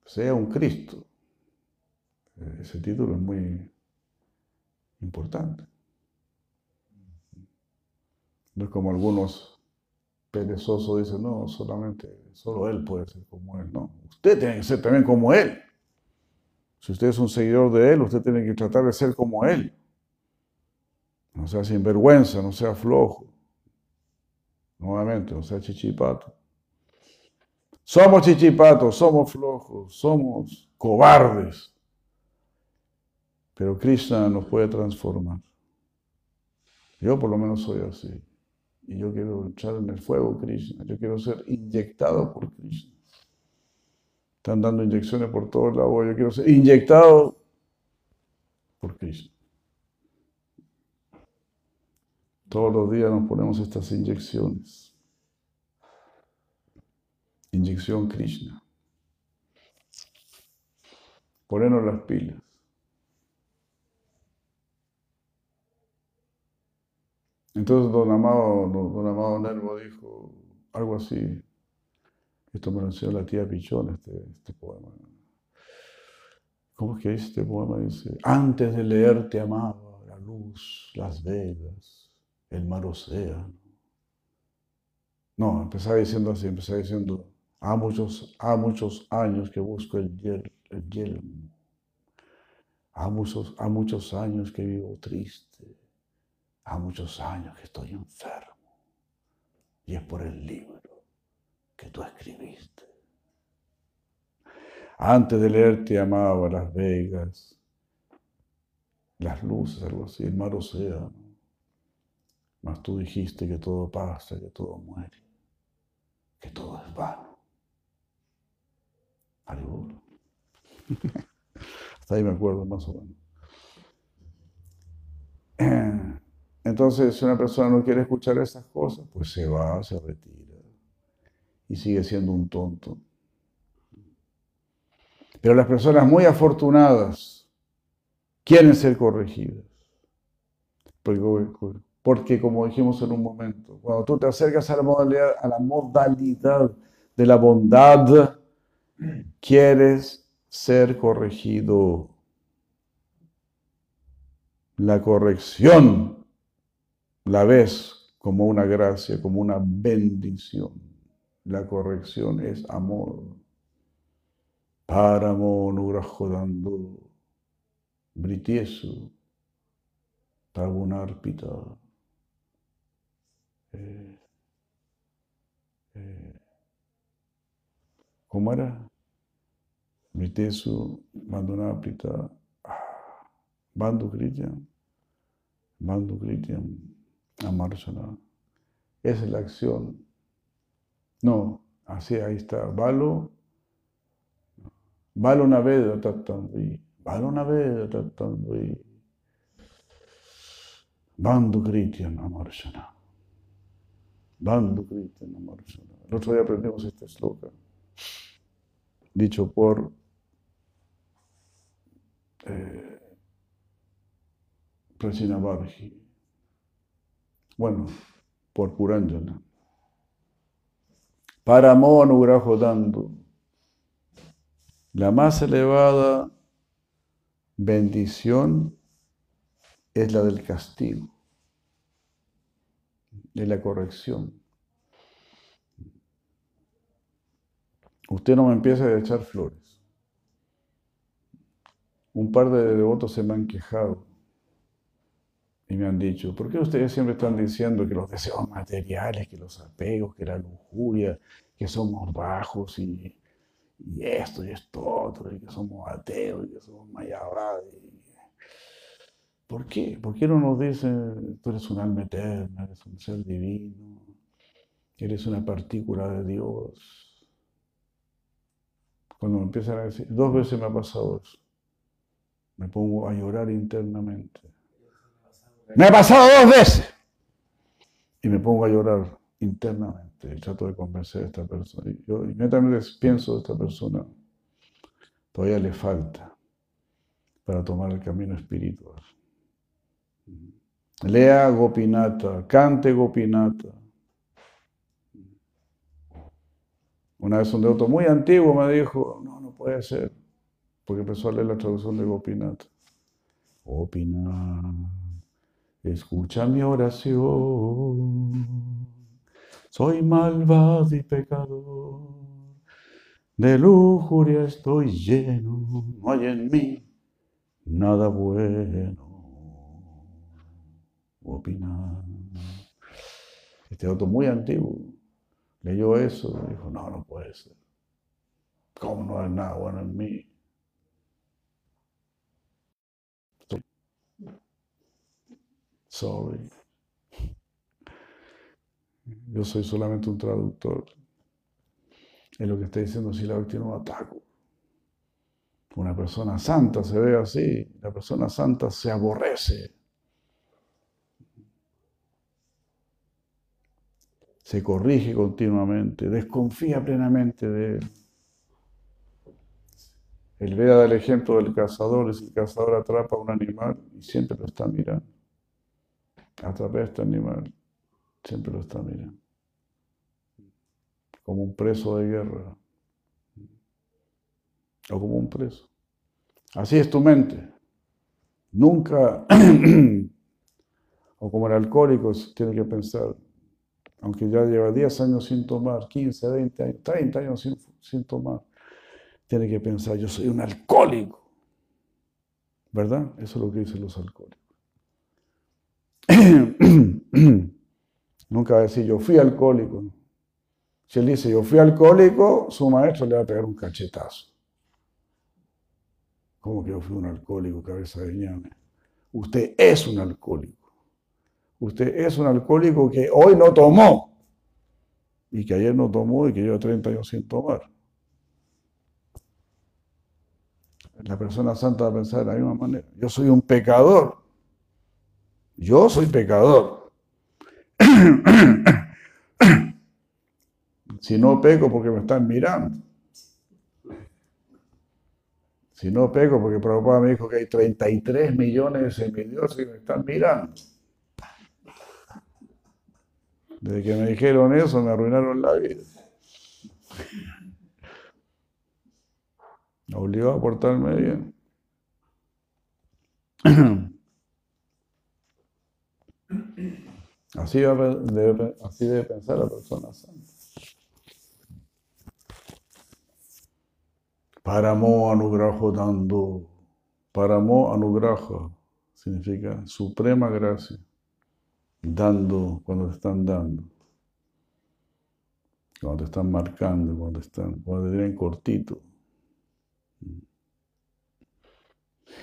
Sea un Cristo. Eh, Ese título es muy importante. No es como algunos perezosos dicen, no, solamente, solo Él puede ser como Él. No, usted tiene que ser también como Él. Si usted es un seguidor de Él, usted tiene que tratar de ser como Él. No sea sinvergüenza, no sea flojo. Nuevamente, no sea chichipato. Somos chichipatos, somos flojos, somos cobardes. Pero Krishna nos puede transformar. Yo por lo menos soy así. Y yo quiero echar en el fuego Krishna. Yo quiero ser inyectado por Krishna. Están dando inyecciones por todos lados. Yo quiero ser inyectado por Krishna. Todos los días nos ponemos estas inyecciones. Inyección Krishna. Ponernos las pilas. Entonces don Amado, don, Amado Nervo dijo algo así. Esto me lo enseñó la tía Pichón, este, este poema. ¿Cómo es que dice este poema? Dice, antes de leerte amaba la luz, las velas, el mar océano. No, empezaba diciendo así, empezaba diciendo, ha muchos, ha muchos años que busco el, yel- el yelmo. a muchos, a muchos años que vivo triste, a muchos años que estoy enfermo. Y es por el libro que tú escribiste. Antes de leerte amaba Las Vegas, las luces, algo así, el mar océano. Mas tú dijiste que todo pasa, que todo muere, que todo es vano. Algo. Hasta ahí me acuerdo más o menos. Entonces, si una persona no quiere escuchar esas cosas, pues se va, se retira y sigue siendo un tonto. Pero las personas muy afortunadas quieren ser corregidas. Porque, como dijimos en un momento, cuando tú te acercas a la modalidad, a la modalidad de la bondad, quieres ser corregido. La corrección la ves como una gracia, como una bendición. La corrección es amor. Paramo nugrahodando britiesu tabunarpita. Eh, eh, ¿Cómo era? Britiesu mandunarpita. Ah, Bandu Kritiam. Bandu Kritiam. Amarsana. Esa es la acción. No, así ahí está. Valo Vale una vez tattandri, vale una vez tattandri. Bandu Kritian Amarshana. Bandu Kritian Amarshana. El otro día aprendimos este sloka, dicho por eh. Bueno, por Puranjana. Paramo anugraho dando la más elevada bendición es la del castigo, de la corrección. Usted no me empieza a echar flores. Un par de devotos se me han quejado y me han dicho, ¿por qué ustedes siempre están diciendo que los deseos materiales, que los apegos, que la lujuria, que somos bajos y y esto y esto otro, y que somos ateos, y que somos mayabras. ¿Por qué? ¿Por qué no nos dicen, tú eres un alma eterna, eres un ser divino, eres una partícula de Dios? Cuando me empiezan a decir, dos veces me ha pasado eso, me pongo a llorar internamente. Me ha pasado dos veces. Y me pongo a llorar internamente trato de convencer a esta persona. Yo inmediatamente pienso de esta persona, todavía le falta para tomar el camino espiritual. Lea Gopinata, cante Gopinata. Una vez un devoto muy antiguo me dijo, no, no puede ser, porque empezó a leer la traducción de Gopinata. Gopinata, escucha mi oración soy malvado y pecador, de lujuria estoy lleno, no hay en mí nada bueno. Opinar. Este otro muy antiguo leyó eso y dijo, no, no puede ser. ¿Cómo no hay nada bueno en mí? Sorry. Yo soy solamente un traductor. Es lo que está diciendo Sila no ataco. Una persona santa se ve así, la persona santa se aborrece. Se corrige continuamente, desconfía plenamente de él. El Veda del ejemplo del cazador es el cazador atrapa a un animal y siempre lo está mirando. Atrapa a este animal Siempre lo está mirando. Como un preso de guerra. O como un preso. Así es tu mente. Nunca, o como el alcohólico, tiene que pensar, aunque ya lleva 10 años sin tomar, 15, 20 años, 30 años sin, sin tomar, tiene que pensar, yo soy un alcohólico. ¿Verdad? Eso es lo que dicen los alcohólicos. Nunca va a decir yo fui alcohólico. Si él dice yo fui alcohólico, su maestro le va a pegar un cachetazo. ¿Cómo que yo fui un alcohólico, cabeza de ñame? Usted es un alcohólico. Usted es un alcohólico que hoy no tomó y que ayer no tomó y que lleva 30 años sin tomar. La persona santa va a pensar de la misma manera. Yo soy un pecador. Yo soy pecador. si no peco porque me están mirando. Si no peco porque Prabhupada me dijo que hay 33 millones de semidioses que me están mirando. Desde que me dijeron eso me arruinaron la vida. Me obligó a portarme bien. Así debe, pensar la persona santa. Paramo anugrajo dando. Paramo anugrajo significa suprema gracia. Dando cuando te están dando. Cuando te están marcando, cuando, están, cuando te tienen cortito.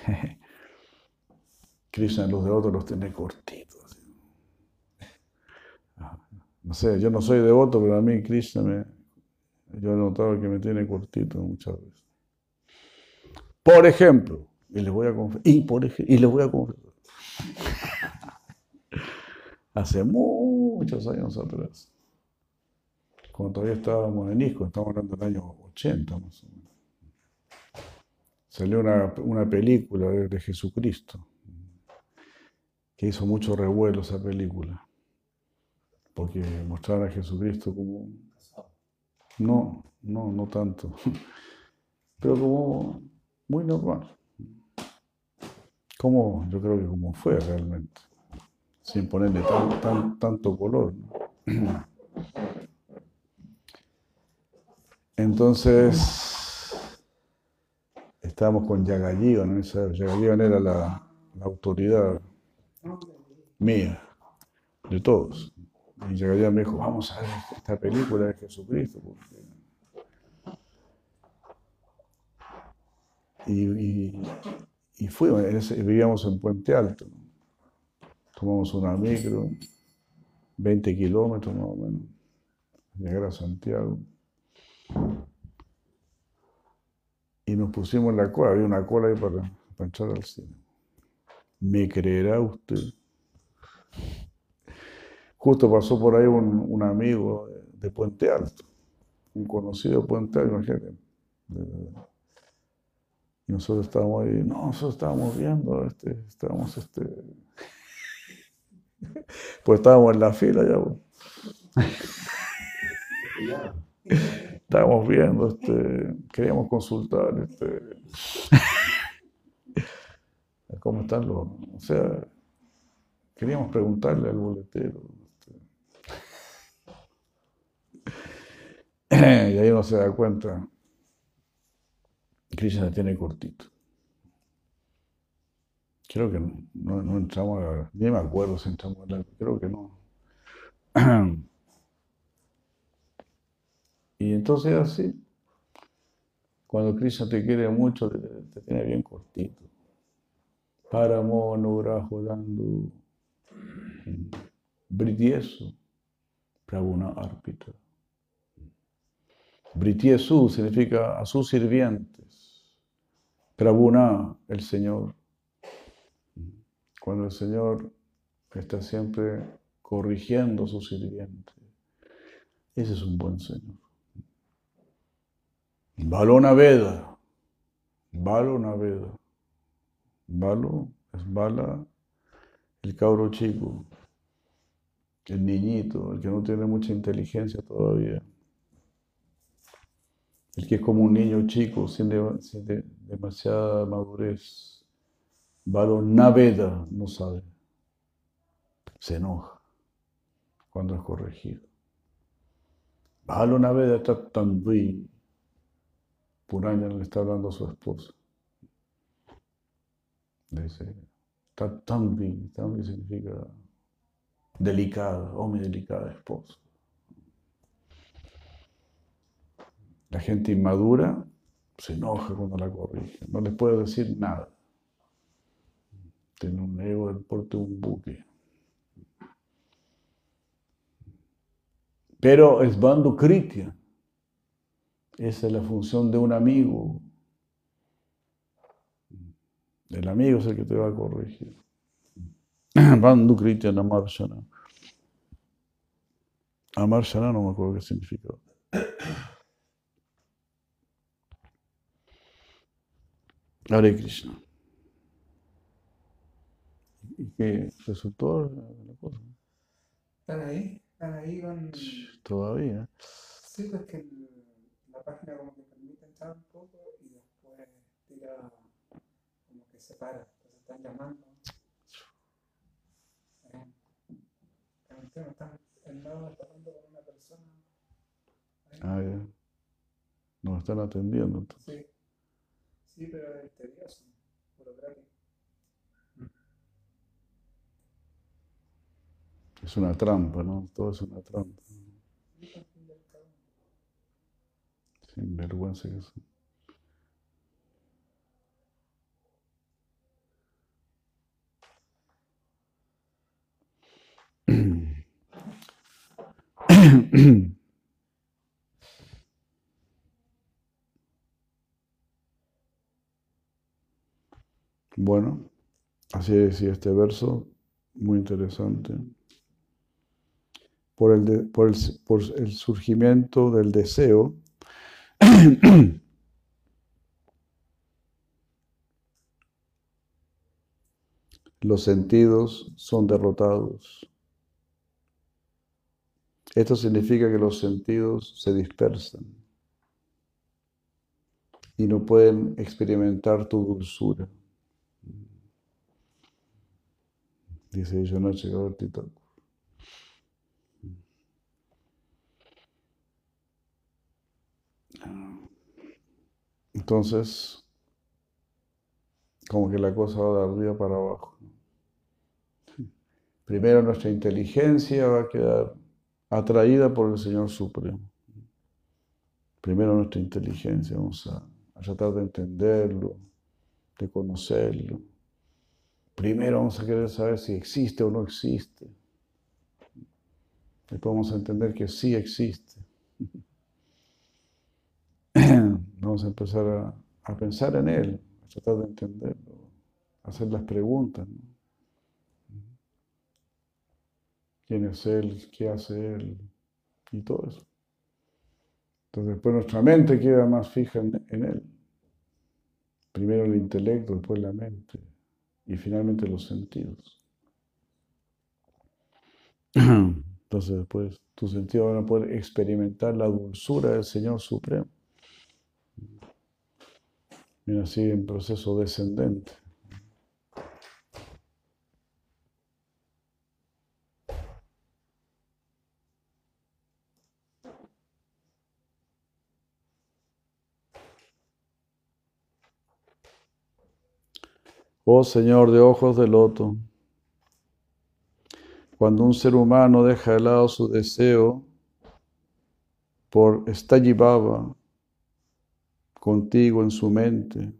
Krishna los de otros los tiene cortitos. No sé, yo no soy devoto, pero a mí Krishna me, yo he notado que me tiene cortito muchas veces. Por ejemplo, y les voy a confesar, y, les voy a confesar. Hace muchos años atrás, cuando todavía estábamos en ISCO, estamos hablando del año 80 más o menos, salió una, película de, Jesucristo, que hizo mucho revuelo esa película, porque mostraba a Jesucristo como... No, no, no tanto, pero como muy normal. Como, yo creo que como fue realmente, sin ponerle tanto color. Entonces, estábamos con Yagayivan, ¿no? era la, autoridad mía, de todos. Y Yagayivan me dijo, vamos a ver esta película de Jesucristo. Y, y, y fuimos, vivíamos en Puente Alto. Tomamos una micro, 20 kilómetros más o menos, llegar a Santiago. Y nos pusimos en la cola, había una cola ahí para, para entrar al cine. ¿Me creerá usted? Justo pasó por ahí un, amigo de Puente Alto, un conocido de Puente Alto, imagínate. Y nosotros estábamos ahí, no, nosotros estábamos viendo, este, estábamos, este, pues estábamos en la fila ya. Pues. Estábamos viendo, este, queríamos consultar, este, cómo están los, o sea, queríamos preguntarle al boletero. y ahí uno se da cuenta, Krishna tiene cortito. Creo que no, entramos a ni me acuerdo si entramos a la, creo que no. Y entonces así, cuando Krishna te quiere mucho, te, tiene bien cortito. Paramo Nugrajo dando Britiesu, Prabhuna Arpita. Britiesu significa a sus sirvientes. Prabhuna, el Señor. Cuando el Señor está siempre corrigiendo a sus sirvientes. Ese es un buen Señor. Balo Naveda. Balo Naveda. Balo es bala el cabro chico, el niñito, el que no tiene mucha inteligencia todavía. El que es como un niño chico, sin, demasiada madurez. Balo Naveda no sabe. Se enoja cuando es corregido. Balo Naveda está tan Puranya le está hablando a su esposa. Dice, Tatambi, tambi significa delicada, oh mi delicada esposa. La gente inmadura se enoja cuando la corrige, no les puede decir nada. Tiene un ego del porte de un buque. Pero es bando. Esa es la función de un amigo. El amigo es el que te va a corregir. Bandhu kritia namarshana. Amarshana no me acuerdo qué significa. Hare Krishna. ¿Y qué resultó la cosa? ¿Están ahí? ¿Están ahí con...? Todavía. Sí, pues que la página como que permite entrar un poco y después tira como que se para. Entonces están llamando. En el tema están lado hablando con una persona. Ahí. Ah, ya. Nos están atendiendo. entonces. Sí. Sí, pero es tedioso, burocrático. Es una trampa, ¿no? Todo es una trampa. Sin vergüenza que son. Bueno, así decía este verso, muy interesante. Por el, de- por el, por el surgimiento del deseo, los sentidos son derrotados. Esto significa que los sentidos se dispersan y no pueden experimentar tu dulzura. Dice Yonache Gavarti Thakur. Entonces, como que la cosa va de arriba para abajo. Primero nuestra inteligencia va a quedar atraída por el Señor Supremo. Primero nuestra inteligencia, vamos a tratar de entenderlo, de conocerlo. Primero vamos a querer saber si existe o no existe. Después vamos a entender que sí existe. Vamos a empezar a, pensar en Él, a tratar de entenderlo, a hacer las preguntas. ¿no? ¿Quién es Él? ¿Qué hace Él? Y todo eso. Entonces después nuestra mente queda más fija en Él. Primero el intelecto, después la mente y finalmente los sentidos. Entonces después tus sentidos van a poder experimentar la dulzura del Señor Supremo. Mira, así en proceso descendente. Oh Señor de ojos de loto, cuando un ser humano deja de lado su deseo por Baba contigo en su mente,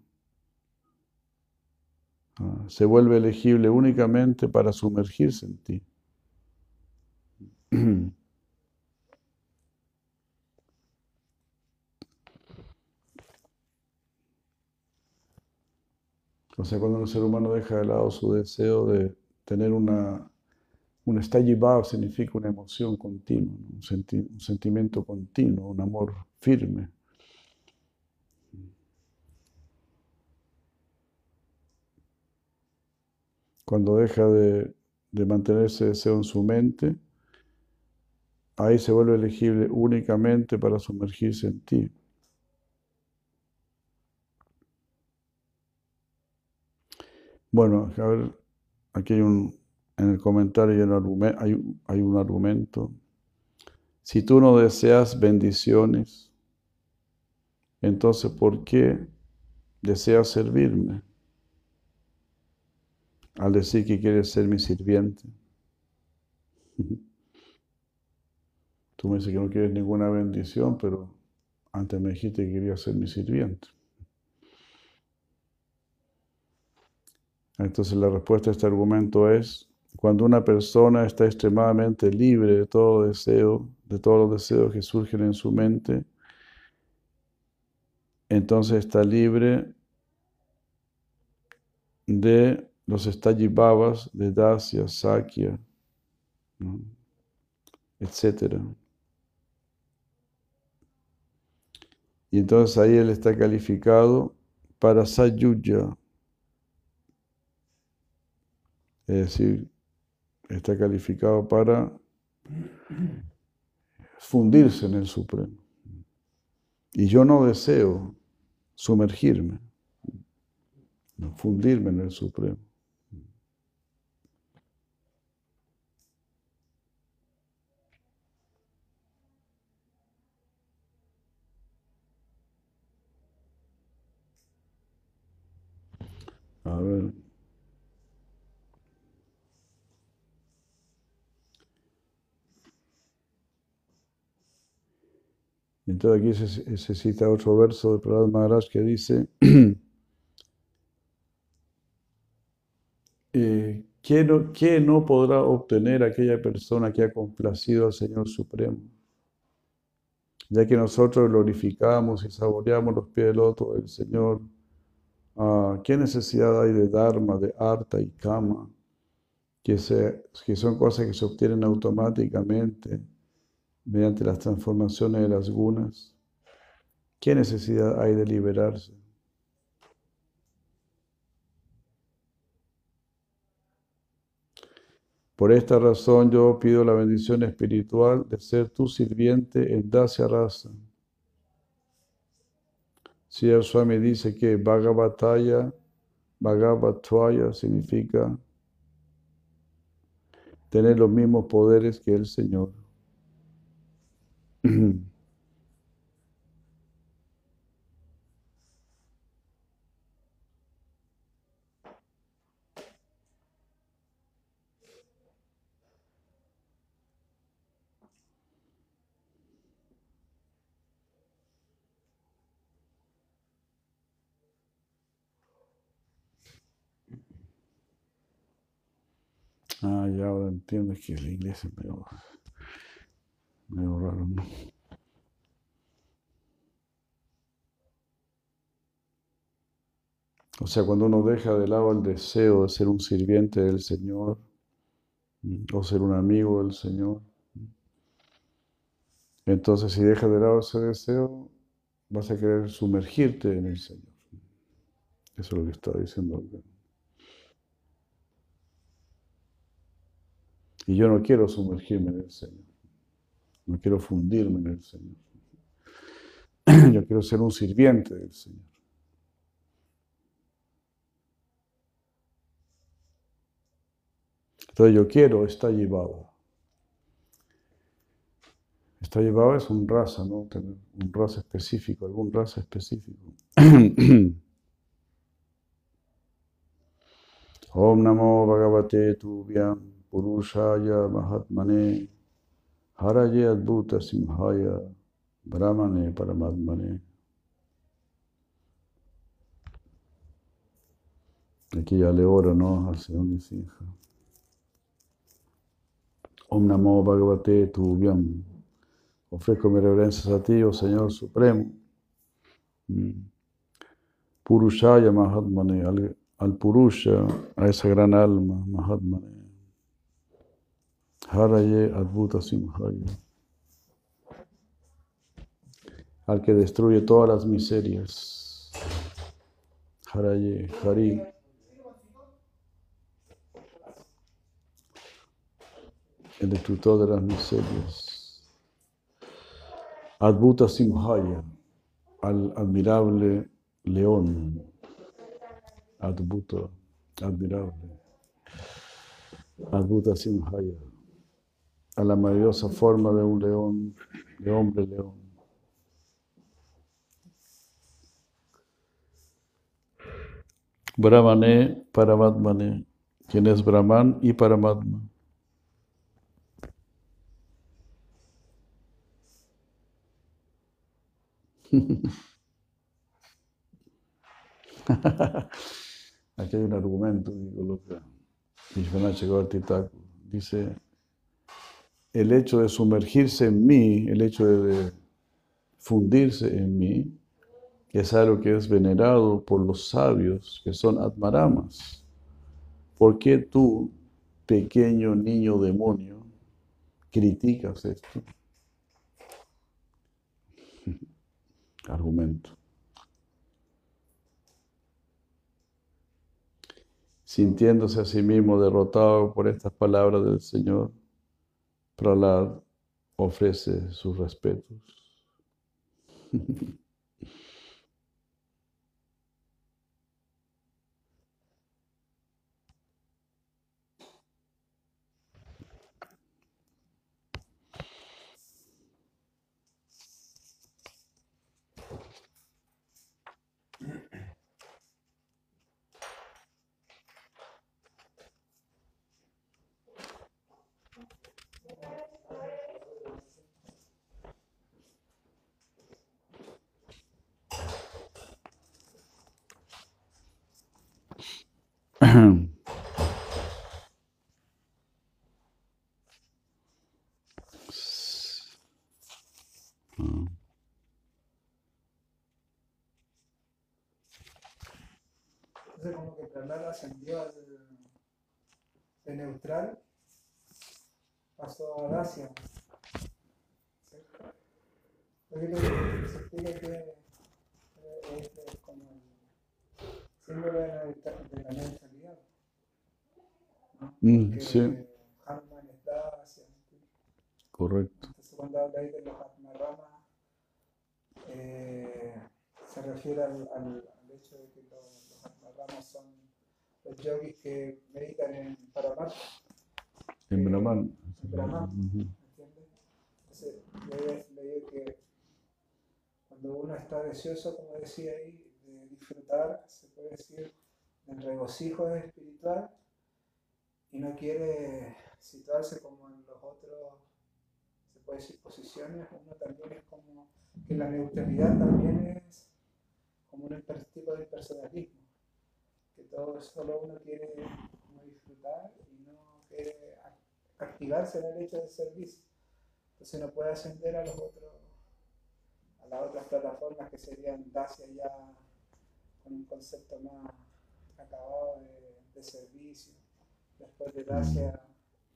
ah, se vuelve elegible únicamente para sumergirse en ti. O sea, cuando un ser humano deja de lado su deseo de tener una, un bhav significa una emoción continua, un, un sentimiento continuo, un amor firme. Cuando deja de, de mantener ese deseo en su mente, ahí se vuelve elegible únicamente para sumergirse en ti. Bueno, a ver, aquí hay un, en el comentario hay un, argume- hay un- hay un argumento. Si tú no deseas bendiciones, entonces ¿por qué deseas servirme? al decir que quieres ser mi sirviente. Tú me dices que no quieres ninguna bendición, pero antes me dijiste que querías ser mi sirviente. Entonces la respuesta a este argumento es, cuando una persona está extremadamente libre de todo deseo, de todos los deseos que surgen en su mente, entonces está libre de los estallibabas de Dacia, Sakya, etc. Y entonces ahí él está calificado para Sayuya, es decir, está calificado para fundirse en el Supremo. Y yo no deseo sumergirme, fundirme en el Supremo. A ver. Entonces aquí se, cita otro verso de Prahlad Maharaj que dice, eh, ¿qué, no, ¿qué no podrá obtener aquella persona que ha complacido al Señor Supremo? Ya que nosotros glorificamos y saboreamos los pies del loto del Señor, ah, ¿qué necesidad hay de Dharma, de Arta y Kama, que, se, que son cosas que se obtienen automáticamente? Mediante las transformaciones de las gunas, ¿qué necesidad hay de liberarse? Por esta razón yo pido la bendición espiritual de ser tu sirviente en Dasya Rasa. Si el Swami dice que Bhagavataya, Bhagavataya significa tener los mismos poderes que el Señor. Ah, ya ahora entiendo que el inglés es medio medio raro, ¿no? O sea, cuando uno deja de lado el deseo de ser un sirviente del Señor o ser un amigo del Señor, entonces si dejas de lado ese deseo, vas a querer sumergirte en el Señor. Eso es lo que está diciendo Y yo no quiero sumergirme en el Señor. No quiero fundirme en el Señor. Yo quiero ser un sirviente del Señor. Entonces yo quiero está llevado. Está llevado es un raza, ¿no? un raza específico, algún raza específico. Om Namo Bhagavate Tubhyam Purushaya Mahatmane Haraye Adbhuta Simhaya Brahmane Paramatmane. Aquí ya le oro, ¿no? Al Señor Nisinja. Om Namo Bhagavate Tubhyam. Ofrezco mis reverencias a ti, oh Señor Supremo. Mm. Purushaya Mahatmane, al, al Purusha, a esa gran alma, Mahatmane. Haraye Adbhuta Simhaya. Al que destruye todas las miserias. Haraye, Hari. El destructor de las miserias. Adbhuta Simhaya. Al admirable león. Adbhuta, admirable. Adbhuta Simhaya a la maravillosa forma de un león, de hombre león. Brahmane Paramatmane, ¿Quién es Brahman y Paramatma? Aquí hay un argumento que Vishwanath Chakravarti Thakur. Dice, el hecho de sumergirse en mí, el hecho de fundirse en mí, es algo que es venerado por los sabios, que son atmaramas. ¿Por qué tú, pequeño niño demonio, criticas esto? Argumento. Sintiéndose a sí mismo derrotado por estas palabras del Señor, Prahlad ofrece sus respetos. Entonces como que Prahlad ascendió al, de neutral, pasó a Dacia. ¿cierto? Porque lo que se explica que es, es como el símbolo de la, como decía ahí, de disfrutar, se puede decir, del regocijo espiritual y no quiere situarse como en los otros, se puede decir, posiciones, uno también es como que la neutralidad también es como un tipo de personalismo, que todo solo uno quiere disfrutar y no quiere ac- activarse en el hecho del servicio. Entonces no puede ascender a los otros, las otras plataformas que serían Dacia ya con un concepto más acabado de, de servicio, después de Dacia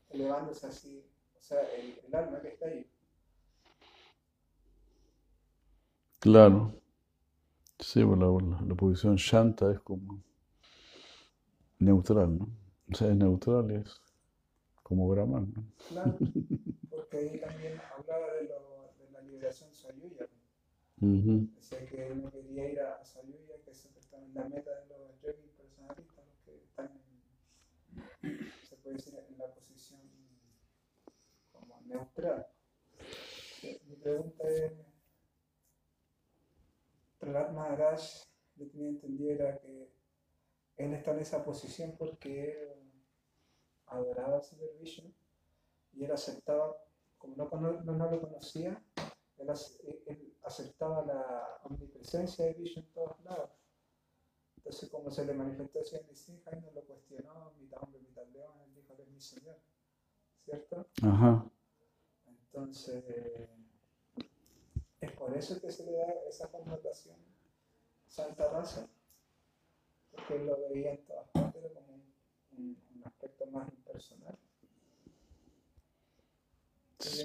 elevándose así, o sea, el, el alma que está ahí. Claro. Sí, bueno, la, la- la posición Shanta es como neutral, ¿no? O sea, es neutral, es como Brahman, ¿no? Claro, porque ahí también hablaba de, lo, de la liberación Sayuya. Decía que él no quería ir a, a Sayuya, que en la meta de los yogis personalistas, los que están en, se puede decir, en la posición como neutral. Eh, Mi pregunta es, Prahlad Maharaj, yo tenía entendido era que él está en esa posición porque él adoraba Señor Vishnu y él aceptaba, como no, no, no lo conocía, él, él- la omnipresencia de Vishnu en todos lados. Entonces, como se le manifestó así en Nisinja, y no lo cuestionó, mitad hombre, mitad león, él dijo, él es mi Señor. ¿Cierto? Ajá. Entonces, es por eso que se le da esa connotación santa raza, porque él lo veía en todas partes como un, un- un aspecto más impersonal.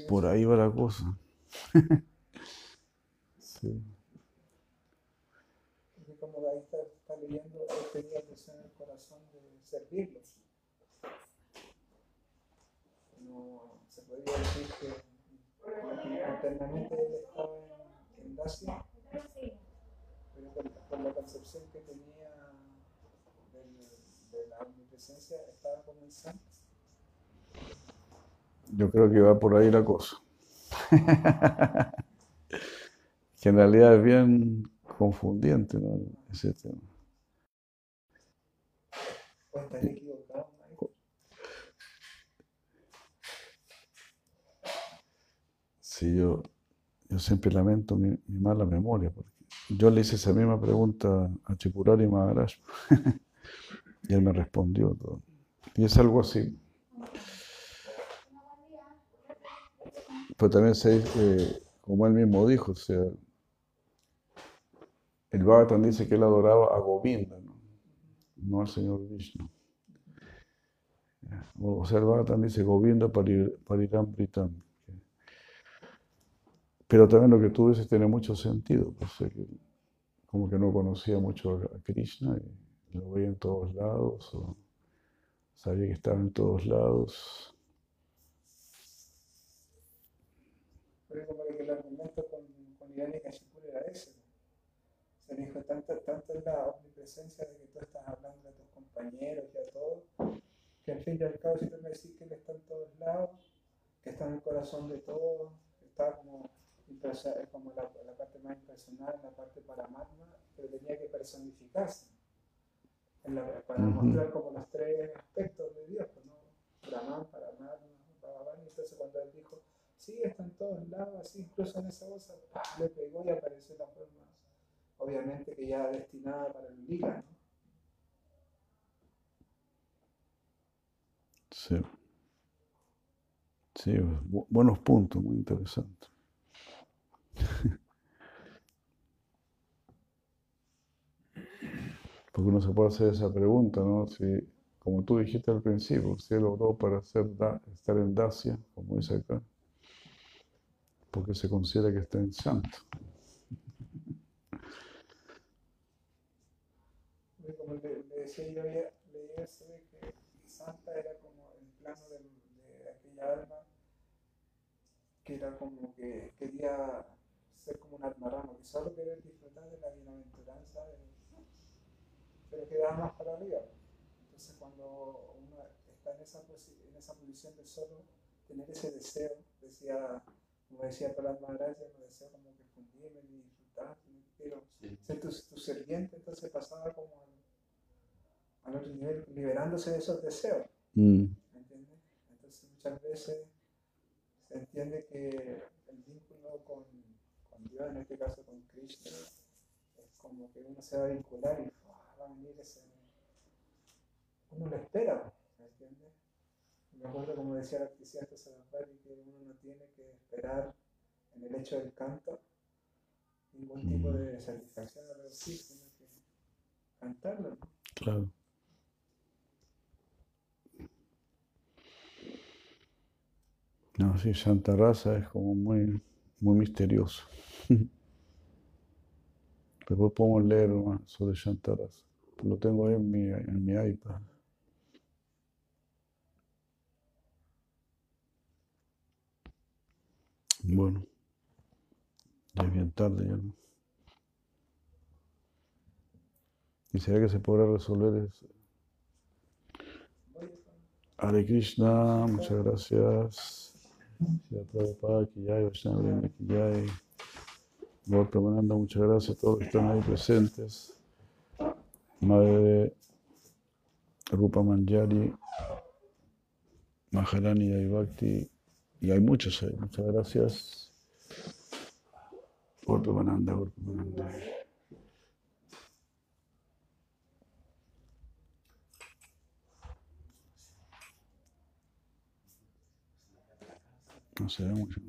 Por ahí va la cosa. Sí. Porque como ahí está, está leyendo, él tenía el deseo en el corazón de servirlos. No, se podría decir que internamente él estaba en, en Dacia, pero por, por la concepción que tenía del- de la omnipresencia, estaba como en santo. Yo creo que va por ahí la cosa. que en realidad es bien confundiente ¿no? ese tema. Sí, yo, yo siempre lamento mi, mala memoria, porque yo le hice esa misma pregunta a Chipurari Maharaj y él me respondió todo. Y es algo así. Pero también se dice, eh, como él mismo dijo, o sea, el Bhagavatam dice que él adoraba a Govinda, no, al Señor Vishnu. O sea, el Bhagavatam dice Govinda parir- Pariram Pritam. Pero también lo que tú dices tiene mucho sentido, pues, que como que no conocía mucho a Krishna y lo veía en todos lados, o sabía que estaba en todos lados. Pero como que el argumento con, con. Se le dijo, tanto, tanto es la omnipresencia de que tú estás hablando a tus compañeros y a todos, que al fin y al cabo si tú me decís que Él está en todos lados, que está en el corazón de todos, está como, la, la parte más impersonal, la parte paramatma, pero tenía que personificarse. en la- para mostrar como los tres aspectos de Dios, ¿no? Brahman, Paramatma, Bhagavan, y entonces cuando él dijo, sí, está en todos lados, así, incluso en esa bolsa, le pegó y apareció la forma, obviamente que ya destinada para el lila, ¿no? Sí. Sí, bu- buenos puntos, muy interesantes. Porque uno se puede hacer esa pregunta, ¿no? Si, como tú dijiste al principio, si él oró para da- estar en Dacia, como dice acá, porque se considera que está en santo. Y como decía yo, había leído eso de que Santa era como el plano del- de aquella alma que era como que quería ser como un alma rama, que solo quería disfrutar de la bienaventuranza, de- pero quedaba más para arriba. Entonces cuando uno está en esa, posi- en esa posición de solo tener ese deseo, decía, como decía Prahlad Maharaj, no deseo como que fundirme ni disfrutar, quiero ser tu, tu entonces pasaba como al otro nivel, liberándose de esos deseos, Mm, ¿me entiendes? Entonces muchas veces se entiende que el vínculo con, con Dios, en este caso con Krishna, es como que uno se va a vincular y ¡fua! va a venir ese... Uno lo espera, ¿me entiendes? Me acuerdo como decía el artista Sarasvati que uno no tiene que esperar en el hecho del canto ningún tipo Mm. de satisfacción algo así, sino que cantarlo. ¿no? claro. No, sí, Santa Raza es como muy, muy misterioso. Después podemos leer más sobre Santa Raza. Lo tengo ahí en mi, en mi iPad. Bueno, ya es bien tarde ya. ¿Y será que se podrá resolver eso? Hare Krishna, muchas gracias. Shri Prabhupada, jai, Vaishnava jai. Lord Pramananda, muchas gracias a todos que están ahí presentes. Madre Rupa Manjari, Maharani Daivakti, y hay muchos ahí. Muchas gracias. Lord Pramananda, Lord Pramananda. No se ve mucho.